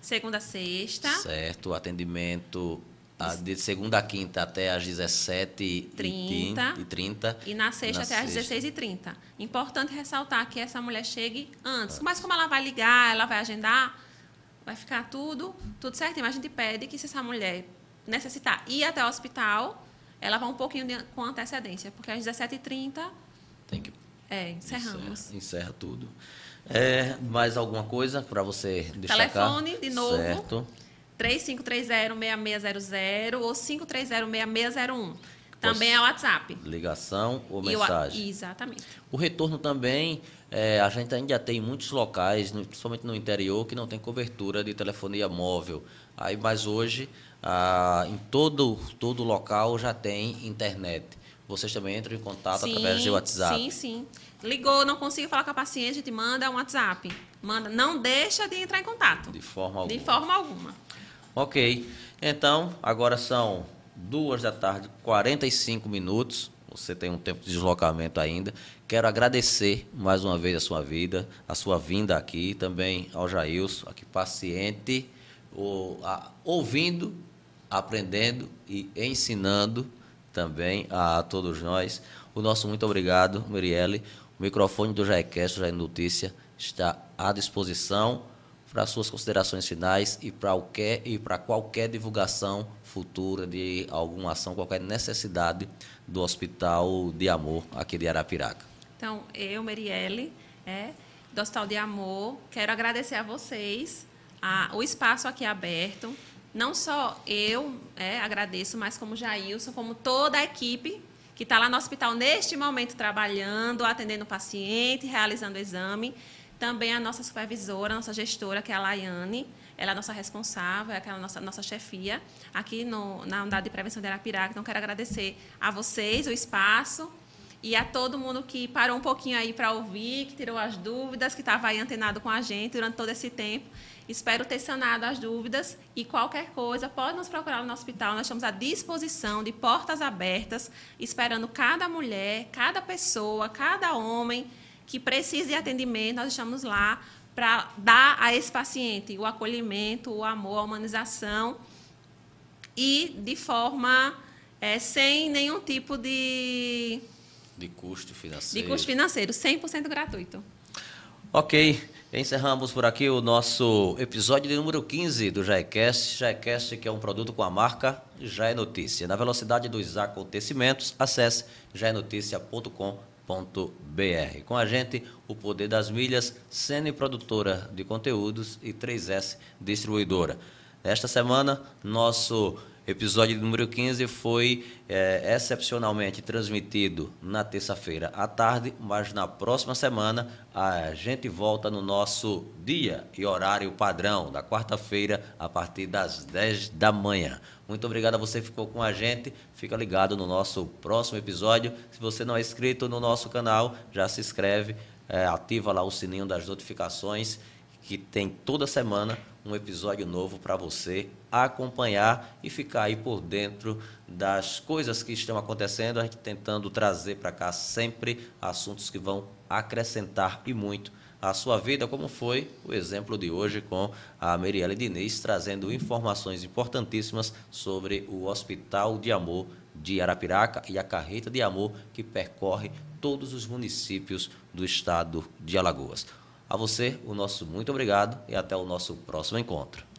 Segunda a sexta.
Certo, atendimento de segunda a quinta até às 17h30.
E, 30, e na sexta na até às 16h30. Importante ressaltar que essa mulher chegue antes. Mas como ela vai ligar, ela vai agendar, vai ficar tudo, tudo certinho. Mas a gente pede que se essa mulher necessitar ir até o hospital, ela vá um pouquinho de, com antecedência, porque às 17h30
Tem que
É, encerramos.
Encerra, encerra tudo. É, mais alguma coisa para você destacar?
Telefone, de novo.
Certo.
3530-6600 ou 530-6601. Também é o WhatsApp.
Ligação ou
E o-
mensagem.
Exatamente.
O retorno também, é, a gente ainda tem muitos locais, principalmente no interior, que não tem cobertura de telefonia móvel. Aí, mas hoje, ah, em todo, todo local já tem internet. Vocês também entram em contato através de WhatsApp.
Sim, sim. Ligou, não consigo falar com a paciente, a gente manda um WhatsApp. Manda, não deixa de entrar em contato.
De forma alguma.
De forma alguma.
Ok. Então, agora são duas da tarde, 45 minutos. Você tem um tempo de deslocamento ainda. Quero agradecer mais uma vez a sua vida, a sua vinda aqui, também ao Jailson, aqui paciente, o- a- ouvindo, aprendendo e ensinando também a todos nós. O nosso muito obrigado, Mirielle. O microfone do Jaecast, Jair Notícia, está à disposição para suas considerações finais e para qualquer, e para qualquer divulgação futura de alguma ação, qualquer necessidade do Hospital de Amor aqui de Arapiraca.
Então, eu, Marielle, é, do Hospital de Amor, quero agradecer a vocês a- o espaço aqui aberto. Não só eu é, agradeço, mas como Jailson, como toda a equipe que está lá no hospital neste momento trabalhando, atendendo o paciente, realizando o exame. Também a nossa supervisora, a nossa gestora, que é a Laiane, ela é a nossa responsável, é aquela nossa, nossa chefia aqui no, na unidade de prevenção de Arapiraca. Então, quero agradecer a vocês o espaço e a todo mundo que parou um pouquinho aí para ouvir, que tirou as dúvidas, que estava aí antenado com a gente durante todo esse tempo. Espero ter sanado as dúvidas e qualquer coisa, pode nos procurar no hospital. Nós estamos à disposição, de portas abertas, esperando cada mulher, cada pessoa, cada homem que precise de atendimento. Nós estamos lá para dar a esse paciente o acolhimento, o amor, a humanização e de forma eh, sem nenhum tipo de
De custo
de
financeiro.
custo financeiro, 100% gratuito.
Ok, encerramos por aqui o nosso episódio de número 15 do Jaecast. Jaecast que é um produto com a marca Já é Notícia. Na velocidade dos acontecimentos, acesse jaenoticia.com.br. Com a gente, o Poder das Milhas, Sene Produtora de Conteúdos e 3S Distribuidora. Esta semana, nosso episódio número 15 foi eh, excepcionalmente transmitido na terça-feira à tarde, mas na próxima semana a gente volta no nosso dia e horário padrão, da quarta-feira, a partir das 10 da manhã. Muito obrigado a você que ficou com a gente. Fica ligado no nosso próximo episódio. Se você não é inscrito no nosso canal, já se inscreve, eh, ativa lá o sininho das notificações que tem toda semana um episódio novo para você acompanhar e ficar aí por dentro das coisas que estão acontecendo, a gente tentando trazer para cá sempre assuntos que vão acrescentar e muito a sua vida, como foi o exemplo de hoje com a Merielle Diniz, trazendo informações importantíssimas sobre o Hospital de Amor de Arapiraca e a carreta de amor que percorre todos os municípios do estado de Alagoas. A você, o nosso muito obrigado e até o nosso próximo encontro.